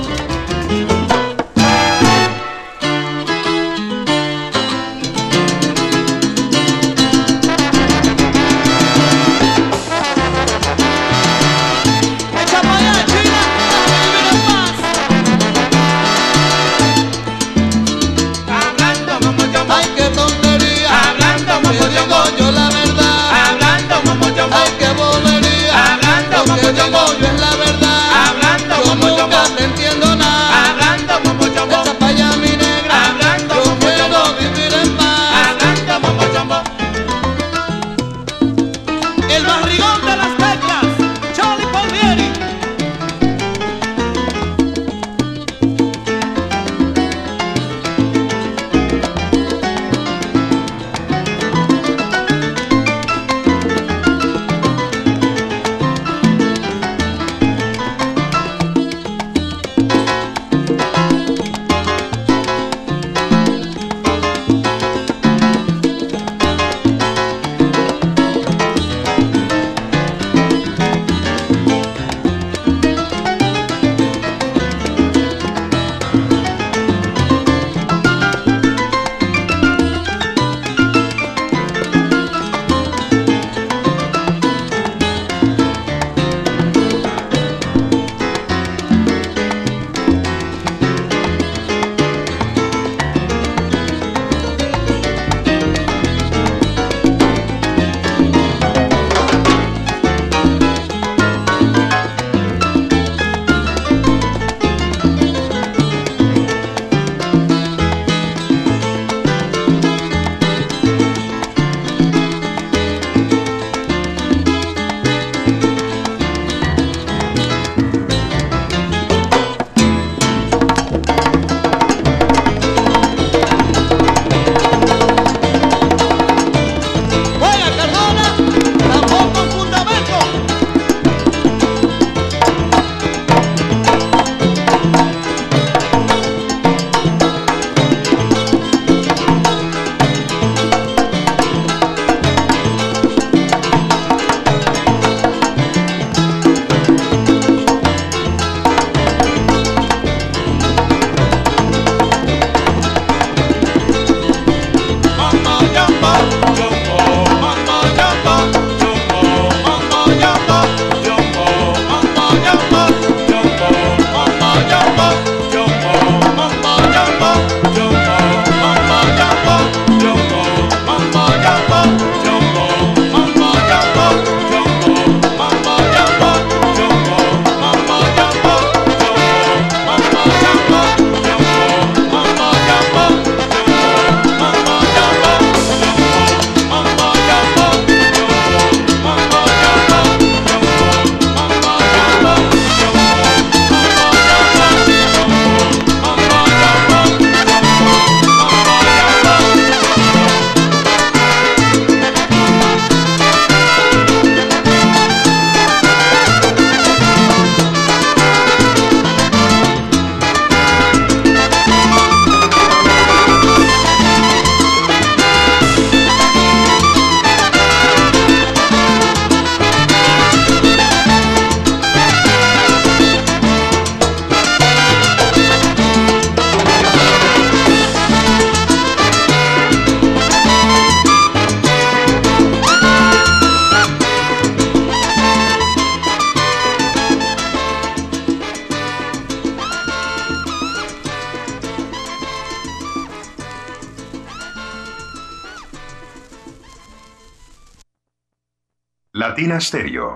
Stereo.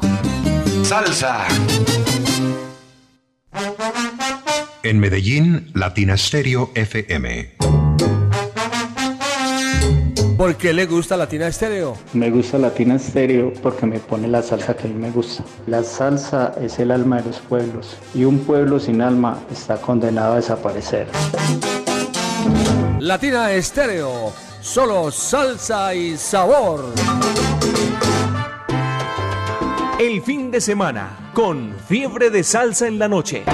Salsa. En Medellín, Latina Stereo FM. ¿Por qué le gusta Latina Estéreo? Me gusta Latina Stereo porque me pone la salsa que a mí me gusta. La salsa es el alma de los pueblos y un pueblo sin alma está condenado a desaparecer. Latina Estéreo, solo salsa y sabor. Semana con fiebre de salsa en la noche.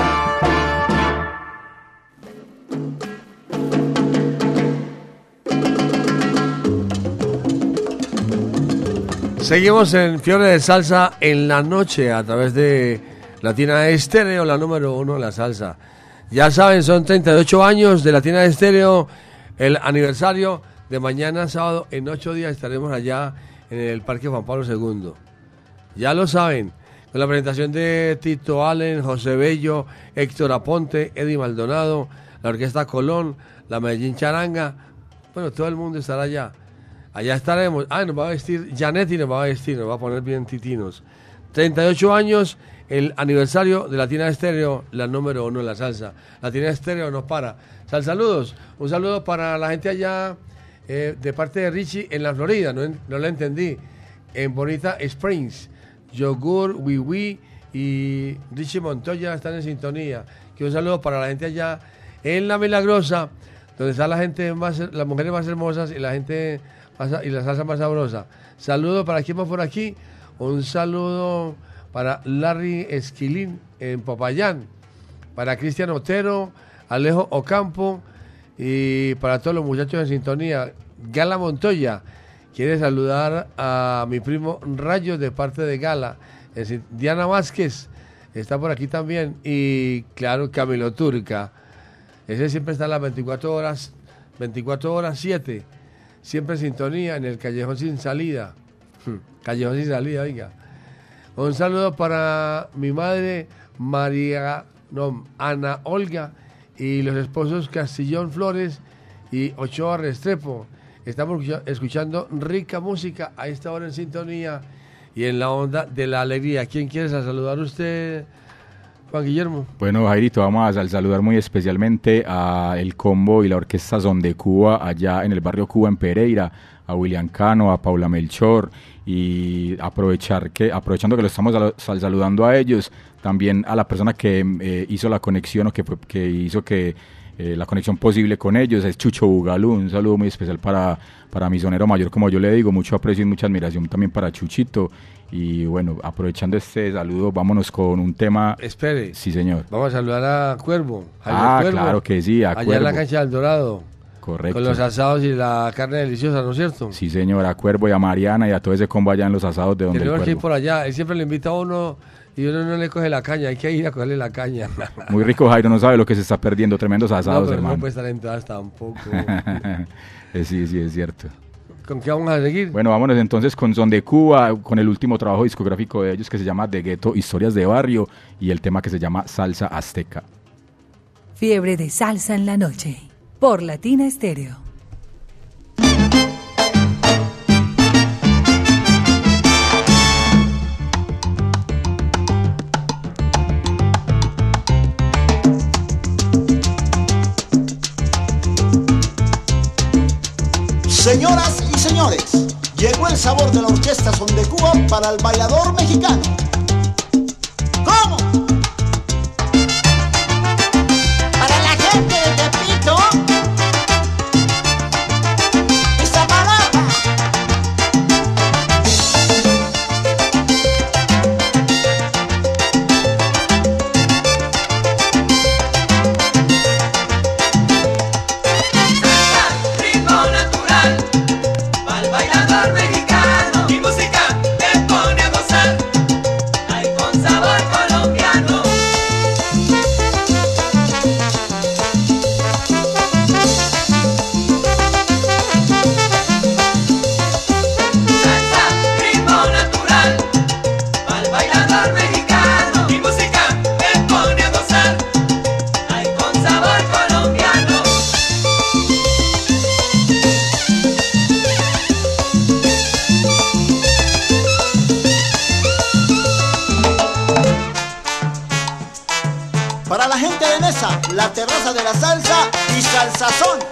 Seguimos en Fiore de Salsa en la noche a través de Latina Estéreo, la número uno de la salsa. Ya saben, son 38 años de Latina Estéreo, el aniversario de mañana sábado. En ocho días estaremos allá en el Parque Juan Pablo II. Ya lo saben, la presentación de Tito Allen, José Bello, Héctor Aponte, Eddie Maldonado, la Orquesta Colón, la Medellín Charanga. Bueno, todo el mundo estará allá. Allá estaremos. Ah, nos va a vestir Janetti, nos va a vestir, nos va a poner bien titinos. 38 años, el aniversario de Latina Estéreo, la número uno de la salsa. Latina Estéreo nos para. Sal saludos. Un saludo para la gente allá eh, de parte de Richie en la Florida, no, no la entendí. En Bonita Springs. Yogur, Wiwi y Richie Montoya están en sintonía. Que un saludo para la gente allá en La Milagrosa, donde está la gente más, las mujeres más hermosas y la gente más- y la salsa más sabrosa. Saludo para quien más por aquí. Un saludo para Larry Esquilín en Popayán, para Cristian Otero, Alejo Ocampo y para todos los muchachos en sintonía. Gala Montoya quiere saludar a mi primo Rayo de parte de Gala. Diana Vázquez está por aquí también y claro, Camilo Turca. Ese siempre está a las 24 horas, 24 horas 7. Siempre en sintonía en el Callejón Sin Salida. Callejón Sin Salida, oiga. Un saludo para mi madre María, no, Ana Olga y los esposos Castillón Flores y Ochoa Restrepo. Estamos escucha- escuchando rica música a esta hora en sintonía y en la onda de la alegría. ¿Quién quiere saludar usted, Juan Guillermo? Bueno, Jairito, vamos a sal- saludar muy especialmente a el combo y la orquesta Son de Cuba allá en el barrio Cuba en Pereira, a William Cano, a Paula Melchor y aprovechar que aprovechando que lo estamos sal- sal- saludando a ellos, también a la persona que eh, hizo la conexión o que que hizo que eh, la conexión posible con ellos es Chucho Bugalú, un saludo muy especial para, para mi sonero mayor, como yo le digo, mucho aprecio y mucha admiración también para Chuchito. Y bueno, aprovechando este saludo, vámonos con un tema. Espere. Sí, señor. Vamos a saludar a Cuervo. Ah, Cuervo, claro que sí, a Allá en la cancha del Dorado. Correcto. Con los asados y la carne deliciosa, ¿no es cierto? Sí, señor, a Cuervo y a Mariana y a todo ese combo allá en los asados de donde Tenemos que ir por allá. Él siempre le invita a uno y uno no le coge la caña. Hay que ir a cogerle la caña. Muy rico, Jairo, no sabe lo que se está perdiendo. Tremendos no, asados, pero hermano. no puede estar en todas tampoco. Eh, sí, sí, es cierto. ¿Con qué vamos a seguir? Bueno, vámonos entonces con Son de Cuba, con el último trabajo discográfico de ellos que se llama De Gueto, Historias de Barrio y el tema que se llama Salsa Azteca. Fiebre de salsa en la noche. Por Latina Estéreo. Señoras y señores, llegó el sabor de la orquesta Son de Cuba para el bailador mexicano. De la salsa y salsazón.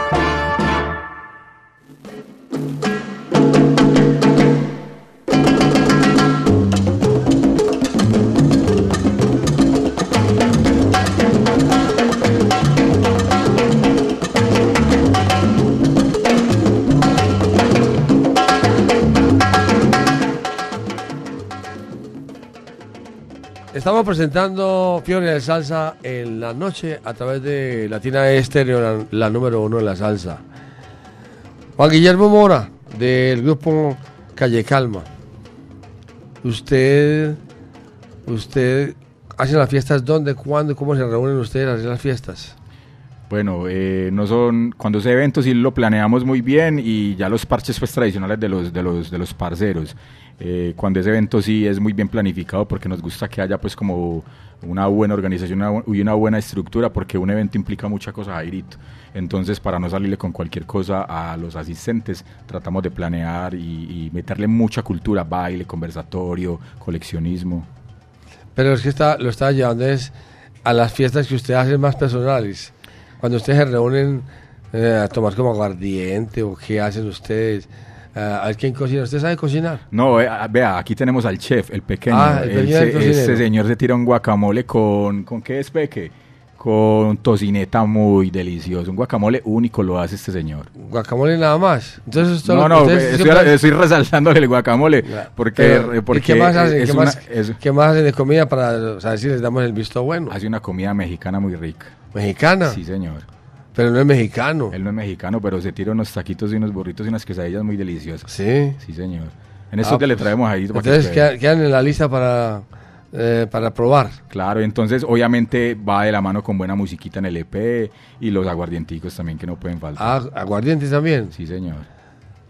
Estamos presentando Fiebre de Salsa en la noche a través de Latina Estéreo, la, número uno de la salsa. Juan Guillermo Mora, del grupo Calle Calma. Usted, usted hace las fiestas dónde, cuándo, cómo se reúnen ustedes a hacer las fiestas. Bueno, eh, no son cuando es evento sí lo planeamos muy bien y ya los parches pues tradicionales de los de los de los parceros. Eh, cuando es evento sí es muy bien planificado porque nos gusta que haya pues como una buena organización y una buena estructura porque un evento implica mucha cosa, Jairito. Entonces para no salirle con cualquier cosa a los asistentes tratamos de planear y, meterle mucha cultura, baile, conversatorio, coleccionismo. Pero es que está, lo está llevando es a las fiestas que ustedes hacen más personales. Cuando ustedes se reúnen eh, a tomar como aguardiente o qué hacen ustedes. Eh, a quién cocina. ¿Usted sabe cocinar? No, eh, ah, vea, aquí tenemos al chef, el pequeño. Ah, el pequeño cocinero. este señor se tira un guacamole con... ¿Con qué es, peque? Con tocineta muy delicioso. Un guacamole único lo hace este señor. Guacamole nada más. Entonces, No, no, estoy, siempre- estoy resaltándole el guacamole. Porque, Pero, ¿y porque qué más hacen? es ¿Qué, una- más, es- qué más hacen de comida para saber si les damos el visto bueno? hace una comida mexicana muy rica. ¿Mexicana? Sí, señor. Pero no es mexicano. Él no es mexicano, pero se tira unos taquitos y unos burritos y unas quesadillas muy deliciosas. Sí. Sí, señor. En estos Ah, le pues, traemos ahí. para que Entonces quedan, quedan en la lista para, eh, para probar. Claro, entonces obviamente va de la mano con buena musiquita en el EP y los aguardienticos también que no pueden faltar. Ah, aguardientes también. Sí, señor.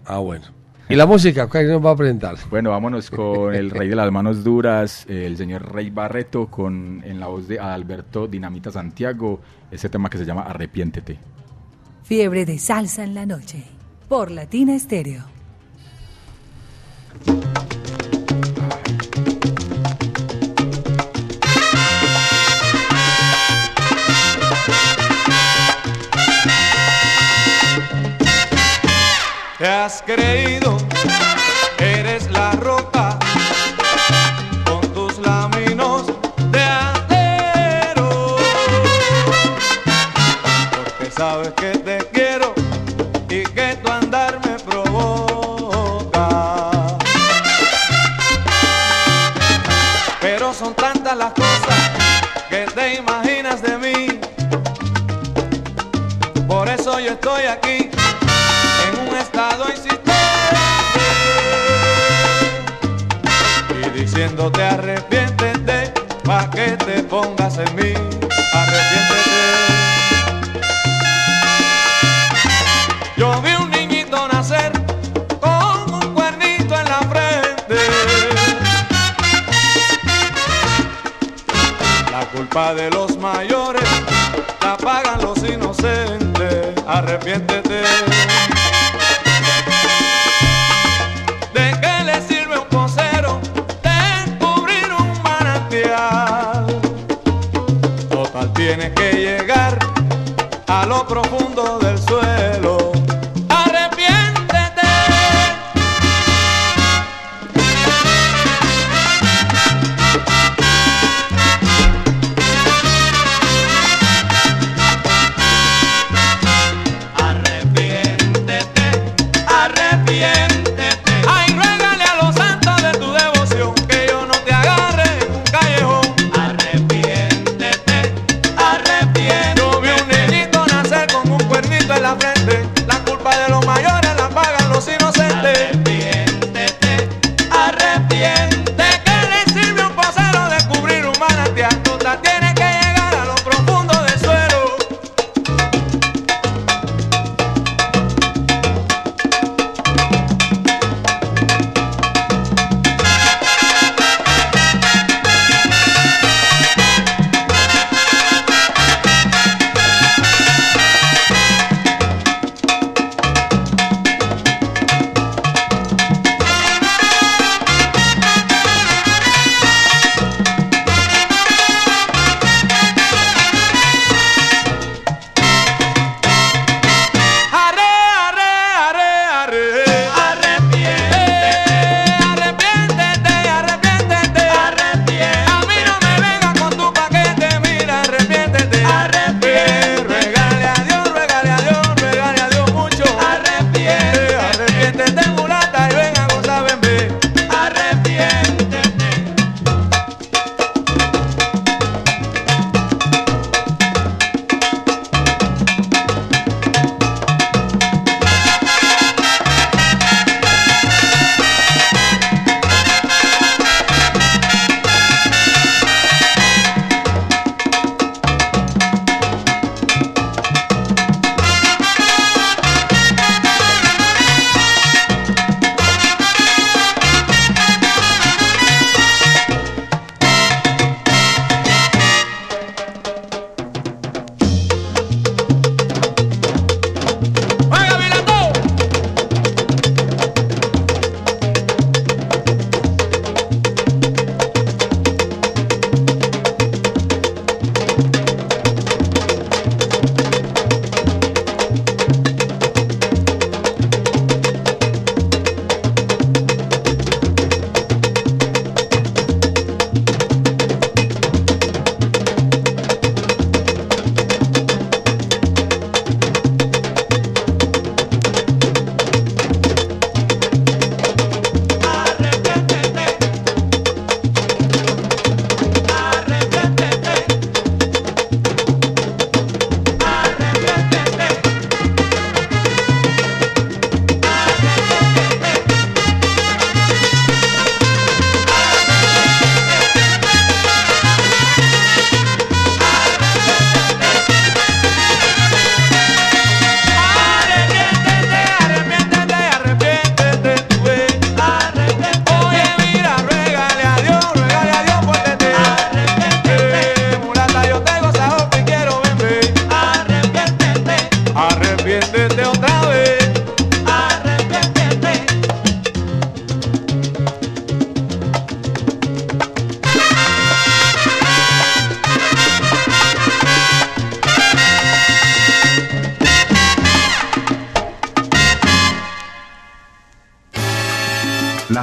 Ah, bueno. ¿Y la música? ¿Qué nos va a presentar? Bueno, vámonos con el rey de las manos duras, el señor Rey Barreto, con en la voz de Alberto Dinamita Santiago, ese tema que se llama Arrepiéntete. Fiebre de salsa en la noche. Por Latina Estéreo. Te has creído, estoy aquí en un estado insistente y diciéndote arrepiéntete pa' que te pongas en mí arrepiéntete. Yo vi un niñito nacer con un cuernito en la frente. La culpa de los mayores la pagan los inocentes arrepiéntete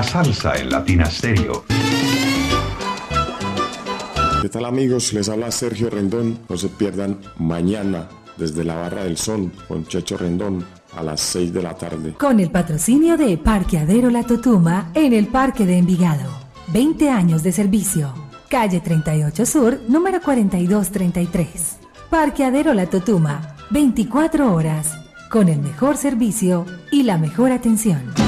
salsa en Latina Stereo. ¿Qué tal amigos? Les habla Sergio Rendón. No se pierdan mañana desde la Barra del Sol con Checho Rendón a las 6 de la tarde. Con el patrocinio de Parqueadero La Totuma en el Parque de Envigado. 20 años de servicio. Calle 38 Sur, número 4233. Parqueadero La Totuma. 24 horas. Con el mejor servicio y la mejor atención.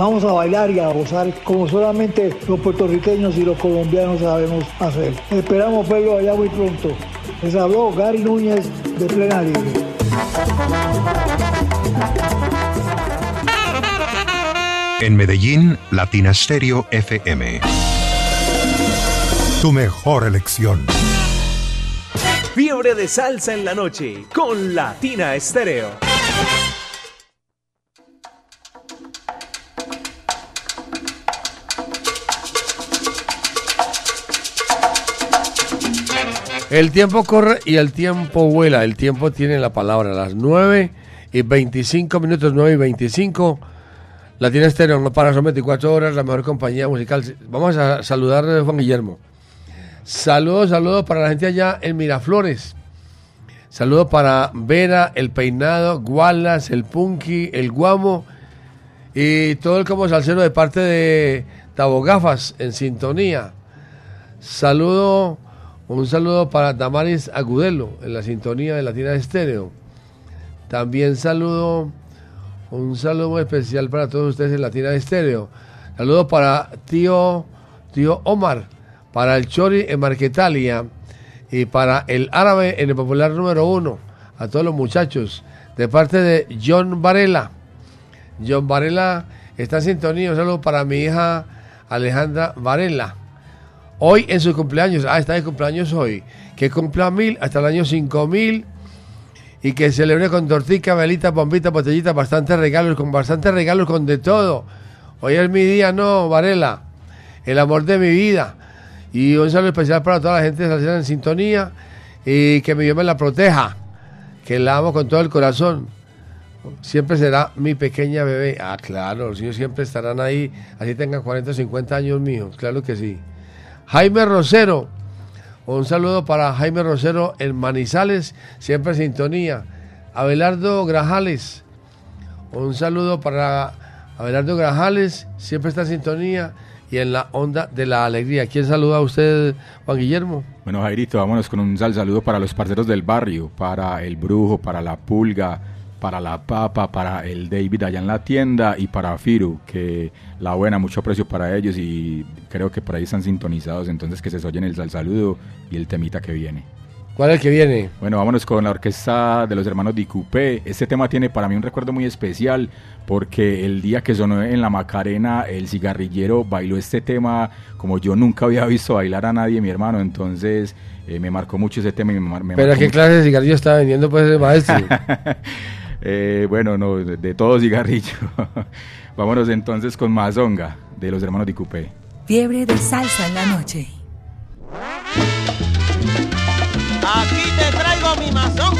Vamos a bailar y a gozar como solamente los puertorriqueños y los colombianos sabemos hacer. Esperamos verlo allá muy pronto. Les habló Gary Núñez de Plena Libre. En Medellín, Latina Stereo FM. Tu mejor elección. Fiebre de salsa en la noche con Latina Estéreo. El tiempo corre y el tiempo vuela. El tiempo tiene la palabra. Las 9 y 25 minutos, 9 y 25. Latina Estéreo no para, son 24 horas, la mejor compañía musical. Vamos a saludar a Juan Guillermo. Saludos, saludos para la gente allá en Miraflores. Saludos para Vera, el peinado, Gualas, el Punky, el Guamo y todo el como salsero de parte de Tabogafas en sintonía. Saludo, un saludo para Damaris Agudelo en la sintonía de Latina Estéreo. También saludo, un saludo especial para todos ustedes en Latina Estéreo. Saludo para tío, tío Omar, para el Chori en Marquetalia y para el árabe en el popular número uno. A todos los muchachos, de parte de John Varela. John Varela está en sintonía. Un saludo para mi hija Alejandra Varela. Hoy en su cumpleaños, ah, está de cumpleaños hoy, que cumpla mil hasta el año cinco mil y que celebre con tortica, velita, bombita, botellita, bastantes regalos, con bastantes regalos, con de todo. Hoy es mi día, no, Varela, el amor de mi vida. Y un saludo especial para toda la gente que está en sintonía y que mi Dios me la proteja, que la amo con todo el corazón. Siempre será mi pequeña bebé. Ah, claro, los niños siempre estarán ahí, así tengan 40 o 50 años míos, claro que sí. Jaime Rosero, un saludo para Jaime Rosero en Manizales, siempre en sintonía. Abelardo Grajales, un saludo para Abelardo Grajales, siempre está en sintonía y en la onda de la alegría. ¿Quién saluda a usted, Juan Guillermo? Bueno, Jairito, vámonos con un sal saludo para los parceros del barrio, para el brujo, para la pulga, para la papa, para el David allá en la tienda y para Firu, que la buena, mucho precio para ellos y creo que por ahí están sintonizados, entonces que se oyen el sal saludo y el temita que viene. ¿Cuál es el que viene? Bueno, vámonos con la orquesta de los hermanos Di Coupé. Este tema tiene para mí un recuerdo muy especial porque el día que sonó en la Macarena, el cigarrillero bailó este tema como yo nunca había visto bailar a nadie, mi hermano. Entonces eh, me marcó mucho ese tema. Y me, me ¿Pero qué mucho. clase de cigarrillo está vendiendo pues el maestro? Eh, bueno, no, de, de todo cigarrillo. Vámonos entonces con Mazonga, de los hermanos Dicupé. Fiebre de salsa en la noche. Aquí te traigo mi mazonga.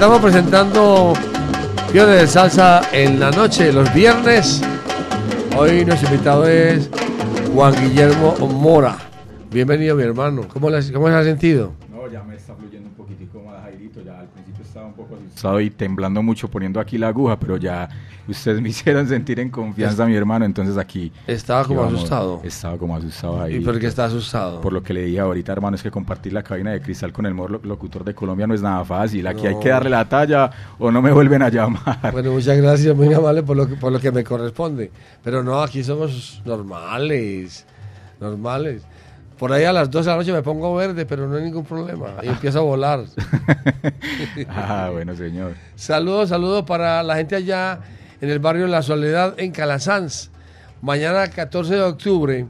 Estamos presentando Fiebre de Salsa en la noche, los viernes. Hoy nuestro invitado es Juan Guillermo Mora. Bienvenido, mi hermano. ¿Cómo, le- cómo se ha sentido? No, ya me está fluyendo un poquitico más, Jairito. Ya al principio estaba un poco asustado y temblando mucho poniendo aquí la aguja, pero ya ustedes me hicieron sentir en confianza, mi hermano. Entonces aquí. Estaba como íbamos- asustado. Estaba como asustado, ¿Y Jairito. por qué está asustado? Por lo que le dije ahorita, hermano, es que compartir la cabina de cristal con el mejor lo- locutor de Colombia no es nada fácil. Aquí hay que darle la talla o no me vuelven a llamar. Bueno, muchas gracias, muy amable por lo que, por lo que me corresponde. Pero no, aquí somos normales, normales. Por ahí a las 12 de la noche me pongo verde, pero no hay ningún problema. Y empiezo a volar. ah, bueno, señor. Saludos, saludos para la gente allá en el barrio La Soledad, en Calasanz. Mañana 14 de octubre.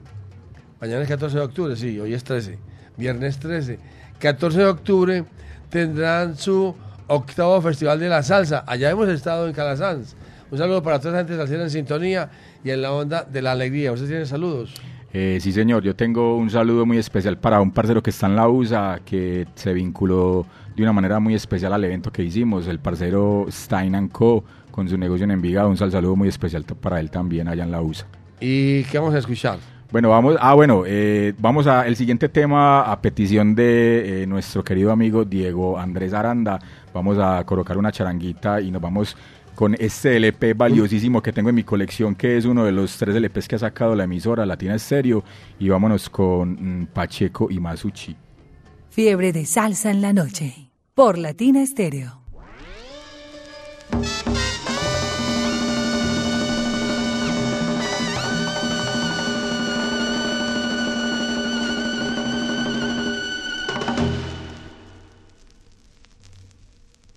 Mañana es 14 de octubre, sí, hoy es 13. Viernes 13. 14 de octubre tendrán su octavo Festival de la Salsa. Allá hemos estado en Calasanz. Un saludo para toda la gente salsera en sintonía y en la onda de la alegría. ¿Ustedes tienen saludos? Eh, sí, señor. Yo tengo un saludo muy especial para un parcero que está en la USA, que se vinculó de una manera muy especial al evento que hicimos, el parcero Stein Co. con su negocio en Envigado. Un sal- saludo muy especial para él también allá en la USA. ¿Y qué vamos a escuchar? Bueno, vamos, ah, bueno, eh, vamos a el siguiente tema a petición de eh, nuestro querido amigo Diego Andrés Aranda. Vamos a colocar una charanguita y nos vamos con este LP valiosísimo que tengo en mi colección, que es uno de los tres LPs que ha sacado la emisora Latina Estéreo. Y vámonos con mm, Pacheco y Masucci. Fiebre de salsa en la noche. Por Latina Estéreo.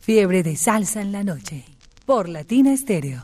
Fiebre de salsa en la noche. Por Latina Estéreo.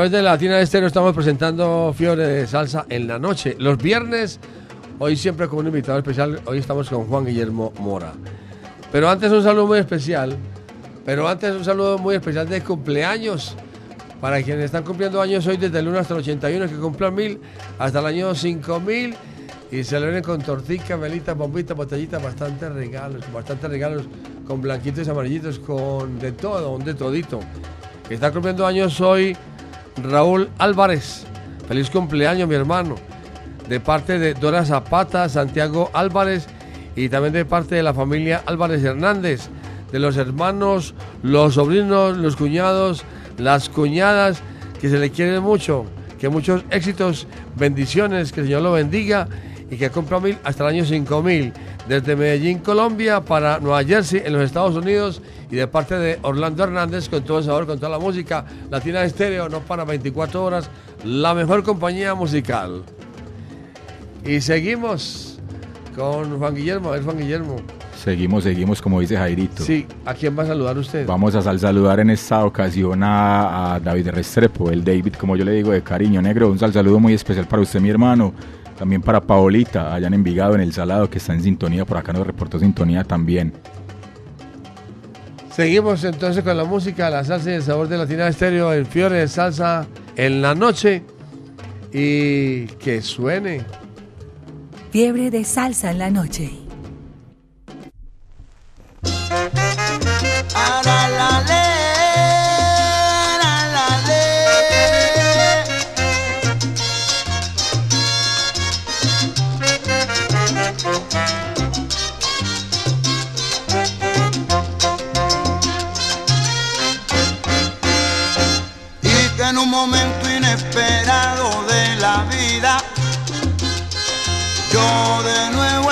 Través de Latina Estéreo estamos presentando Fiebre de Salsa en la noche. Los viernes, hoy siempre con un invitado especial, hoy estamos con Juan Guillermo Mora. Pero antes un saludo muy especial, pero antes un saludo muy especial de cumpleaños para quienes están cumpliendo años hoy desde el 1 hasta el 81, que cumplan mil, hasta el año 5000 y celebren con tortica, velitas, bombitas, botellitas, bastantes regalos, bastantes regalos con blanquitos y amarillitos, con de todo, un de todito. Está cumpliendo años hoy Raúl Álvarez. Feliz cumpleaños, mi hermano. De parte de Dora Zapata, Santiago Álvarez y también de parte de la familia Álvarez Hernández, de los hermanos, los sobrinos, los cuñados, las cuñadas, que se le quiere mucho, que muchos éxitos, bendiciones, que el Señor lo bendiga y que cumpla mil hasta el año 5000. Desde Medellín, Colombia, para Nueva Jersey, en los Estados Unidos, y de parte de Orlando Hernández, con todo el sabor, con toda la música, Latina Estéreo, no para 24 horas, la mejor compañía musical. Y seguimos con Juan Guillermo, a ver Juan Guillermo. Seguimos, seguimos, como dice Jairito. Sí, ¿a quién va a saludar usted? Vamos a sal- saludar en esta ocasión a, a David Restrepo, el David, como yo le digo, de cariño negro. Un sal saludo muy especial para usted, mi hermano. También para Paolita, allá en Envigado, en El Salado, que está en sintonía. Por acá nos reportó sintonía también. Seguimos entonces con la música, la salsa y el sabor de Latina Estéreo, el fiore de salsa en la noche. Y que suene. Fiebre de salsa en la noche.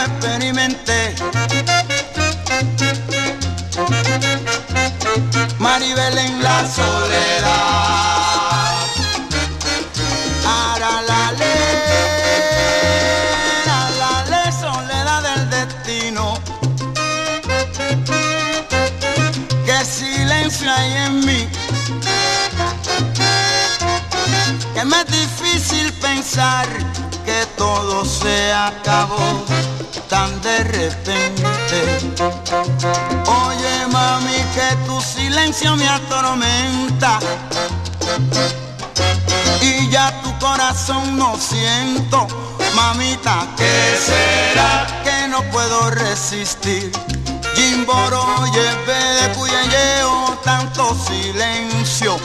Experimenté Maribel en la soledad. Ara la le, la la le, soledad del destino. Qué silencio hay en mí. Que me es difícil pensar que todo se acabó tan de repente. Oye mami que tu silencio me atormenta y ya tu corazón no siento, mamita, ¿qué será que no puedo resistir? Jimboro, lleve de cuyeyeo, tanto silencio.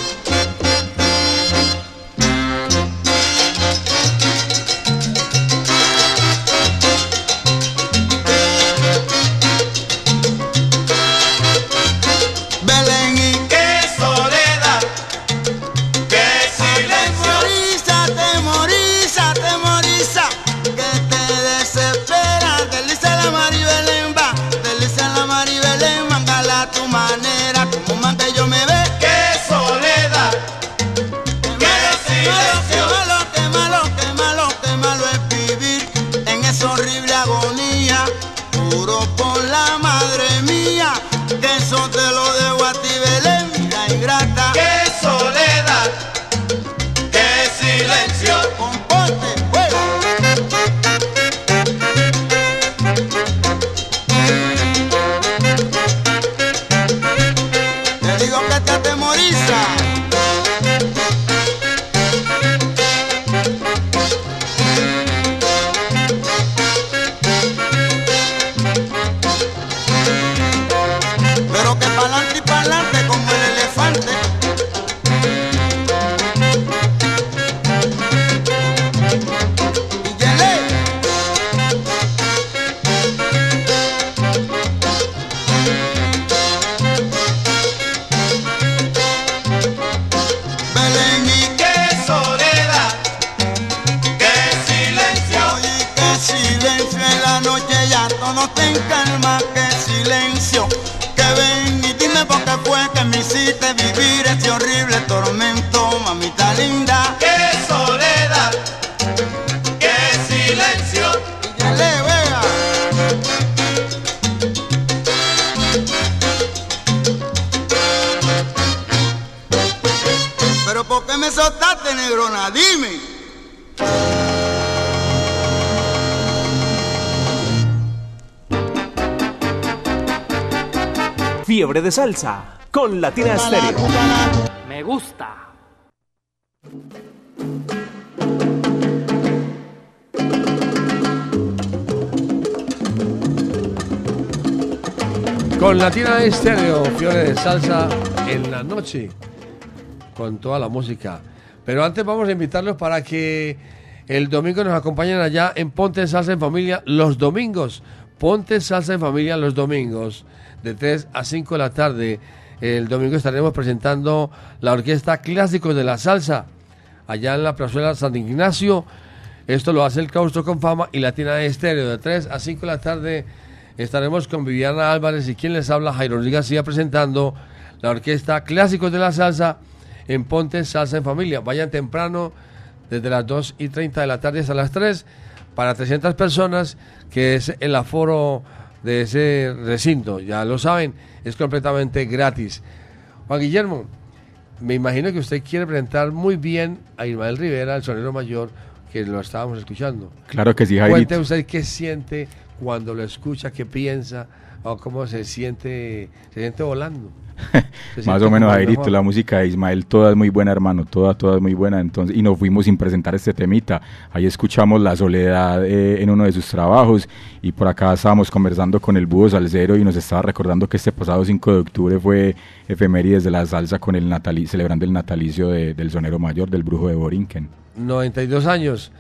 Salsa con Latina Stereo. Me gusta. Con Latina Estéreo, Fiore de Salsa en la noche, con toda la música. Pero antes vamos a invitarlos para que el domingo nos acompañen allá en Ponte Salsa en Familia los domingos. Ponte Salsa en Familia los domingos, de 3 a 5 de la tarde. El domingo estaremos presentando la orquesta Clásicos de la Salsa, allá en la plazuela San Ignacio. Esto lo hace el Claustro con Fama y Latina Estéreo, de 3 a 5 de la tarde. Estaremos con Viviana Álvarez y quien les habla, Jairo Luis García, presentando la orquesta Clásicos de la Salsa en Ponte Salsa en Familia. Vayan temprano, desde las 2 y 30 de la tarde hasta las 3, para 300 personas, que es el aforo de ese recinto. Ya lo saben, es completamente gratis. Juan Guillermo, me imagino que usted quiere presentar muy bien a Ismael Rivera, el sonero mayor, que lo estábamos escuchando. Claro que sí, Cuente Jairito. usted qué siente cuando lo escucha, qué piensa, o cómo se siente, se siente volando. Más o menos, mejor. la música de Ismael, toda es muy buena, hermano, toda, toda es muy buena. Entonces, y nos fuimos sin presentar este temita. Ahí escuchamos La Soledad eh, en uno de sus trabajos y por acá estábamos conversando con el Búho Salcero y nos estaba recordando que este pasado 5 de octubre fue efemérides de la salsa con el natali celebrando el natalicio de- del sonero mayor, del brujo de Borinquen. 92 años,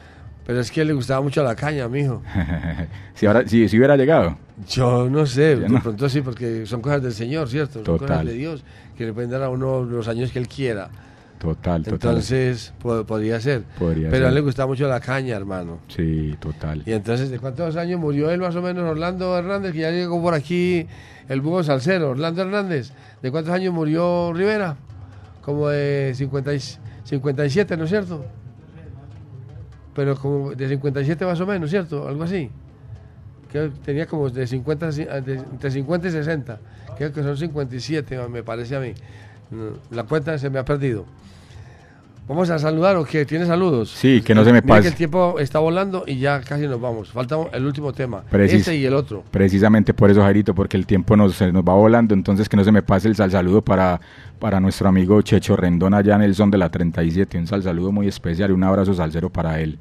pero es que le gustaba mucho la caña, mijo. si, ahora, si, si hubiera llegado. Yo no sé, de no. pronto sí, porque son cosas del Señor, ¿cierto? Son cosas Total. de Dios, que le pueden dar a uno los años que Él quiera. Total, total. Entonces, po- podría ser. Podría pero a él le gustaba mucho la caña, hermano. Sí, total. Y entonces, ¿de cuántos años murió él más o menos, Orlando Hernández? Que ya llegó por aquí el búho salsero, Orlando Hernández. ¿De cuántos años murió Rivera? Como de 50 y- 57, ¿no es cierto? Pero como de 57 más o menos, ¿cierto? Algo así. Que tenía como de 50, ci- ah, entre 50 y 60. Creo que son 57, me parece a mí. La cuenta se me ha perdido. Vamos a saludar o que tiene saludos. Sí, que no se me Mira pase. que el tiempo está volando y ya casi nos vamos. Falta el último tema. Precis- este y el otro. Precisamente por eso, Jairito, porque el tiempo nos, se nos va volando, entonces que no se me pase el sal saludo para, para nuestro amigo Checho Rendón allá en el son de la 37, un sal saludo muy especial y un abrazo salsero para él.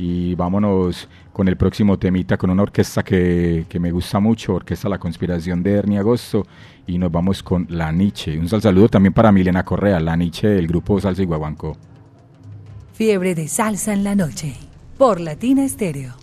Y vámonos con el próximo temita, con una orquesta que, que me gusta mucho, Orquesta La Conspiración de Ernie Agosto, y nos vamos con La Niche. Un sal saludo también para Milena Correa, La Niche del grupo Salsa y Guaguancó. Fiebre de salsa en la noche. Por Latina Estéreo.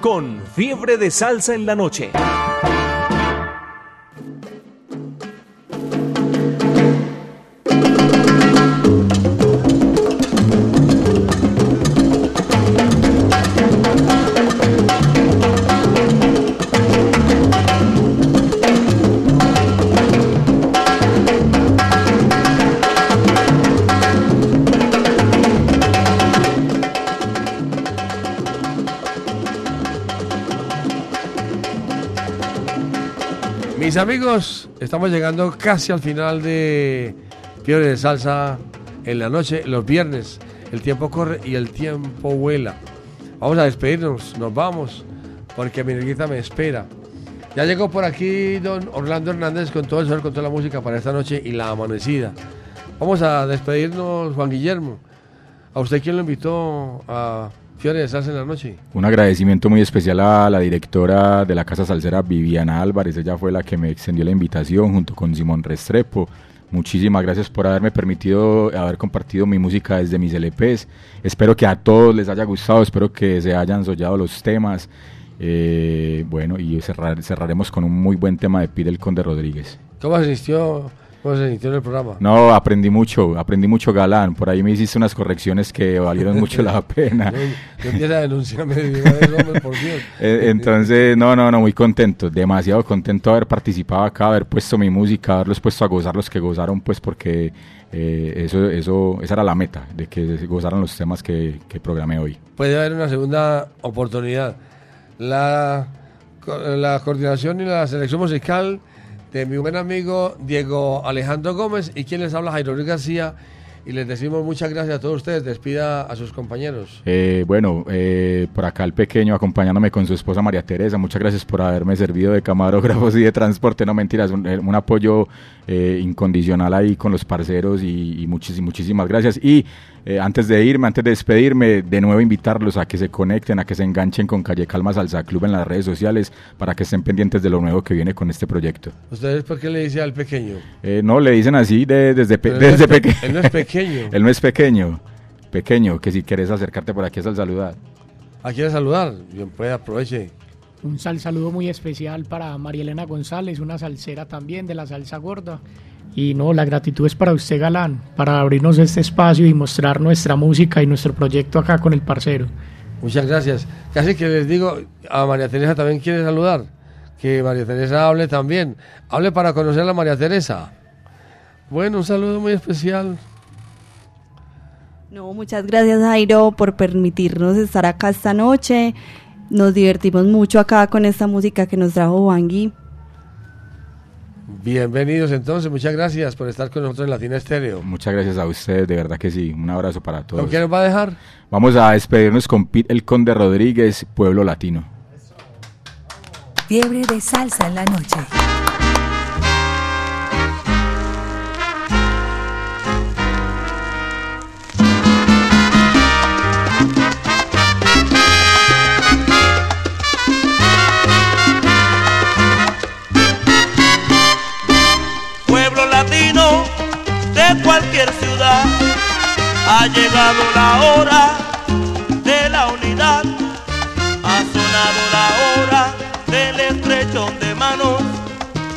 Con Fiebre de Salsa en la Noche. Mis amigos, estamos llegando casi al final de Fiebre de Salsa en la noche, los viernes. El tiempo corre y el tiempo vuela. Vamos a despedirnos, nos vamos, porque mi negrita me espera. Ya llegó por aquí don Orlando Hernández con todo el sol, con toda la música para esta noche y la amanecida. Vamos a despedirnos, Juan Guillermo. ¿A usted quién lo invitó a Fiebre de Salsa en la noche? Un agradecimiento muy especial a la directora de la Casa Salsera, Viviana Álvarez. Ella fue la que me extendió la invitación junto con Simón Restrepo. Muchísimas gracias por haberme permitido haber compartido mi música desde mis LPs. Espero que a todos les haya gustado, espero que se hayan soñado los temas. Eh, bueno, y cerrar- cerraremos con un muy buen tema de Pide el Conde Rodríguez. ¿Cómo asistió, cómo se sintió en el programa? No, aprendí mucho, aprendí mucho galán. Por ahí me hiciste unas correcciones que valieron mucho la pena. No empieza a denunciarme de una vez, hombre, por Dios. Eh, Entonces, no, no, no, muy contento, demasiado contento de haber participado acá, haber puesto mi música, haberlos puesto a gozar los que gozaron, pues porque eh, eso, eso, esa era la meta, de que gozaran los temas que, que programé hoy. Puede haber una segunda oportunidad. La, la coordinación y la selección musical de mi buen amigo Diego Alejandro Gómez y quien les habla Jairo Luis García y les decimos muchas gracias a todos ustedes. Despida a sus compañeros. Eh, bueno, eh, por acá el pequeño acompañándome con su esposa María Teresa. Muchas gracias por haberme servido de camarógrafos y de transporte. No mentiras, un, eh, un apoyo eh, incondicional ahí con los parceros y, y muchísimas gracias. Y eh, antes de irme, antes de despedirme, de nuevo invitarlos a que se conecten, a que se enganchen con Calle Calma Salsa Club en las redes sociales para que estén pendientes de lo nuevo que viene con este proyecto. ¿Ustedes por qué le dice al pequeño? Eh, no, le dicen así de- desde, pe- no desde es pe- pequeño. él no es pequeño. él no es pequeño. Pequeño, que si quieres acercarte por aquí es al saludar. ¿A quién saludar? Bien, pues aproveche. Un sal saludo muy especial para María Elena González, una salsera también de la salsa gorda. Y no, la gratitud es para usted, Galán, para abrirnos este espacio y mostrar nuestra música y nuestro proyecto acá con el parcero. Muchas gracias. Casi que les digo, a María Teresa también quiere saludar. Que María Teresa hable también. Hable para conocer a María Teresa. Bueno, un saludo muy especial. No, muchas gracias Jairo por permitirnos estar acá esta noche. Nos divertimos mucho acá con esta música que nos trajo Wangui. Bienvenidos entonces, muchas gracias por estar con nosotros en Latina Estéreo. Muchas gracias a ustedes, de verdad que sí. Un abrazo para todos. ¿Con quién nos va a dejar? Vamos a despedirnos con Pete el Conde Rodríguez, Pueblo Latino. Fiebre de salsa en la noche. Cualquier ciudad. Ha llegado la hora de la unidad, ha sonado la hora del estrechón de manos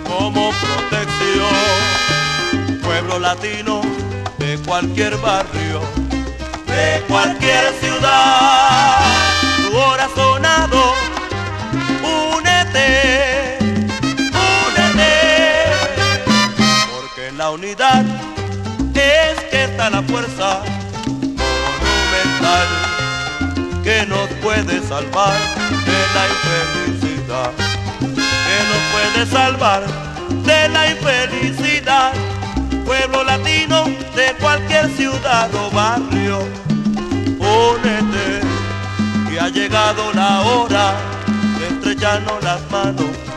como protección. Pueblo latino de cualquier barrio, de cualquier ciudad, tu hora sonado, únete, únete porque en la unidad está la fuerza monumental que nos puede salvar de la infelicidad, que nos puede salvar de la infelicidad. Pueblo latino de cualquier ciudad o barrio, únete que ha llegado la hora de estrecharnos las manos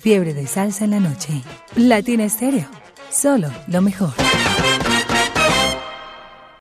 Fiebre de salsa en la noche. Latina Estéreo. Solo lo mejor.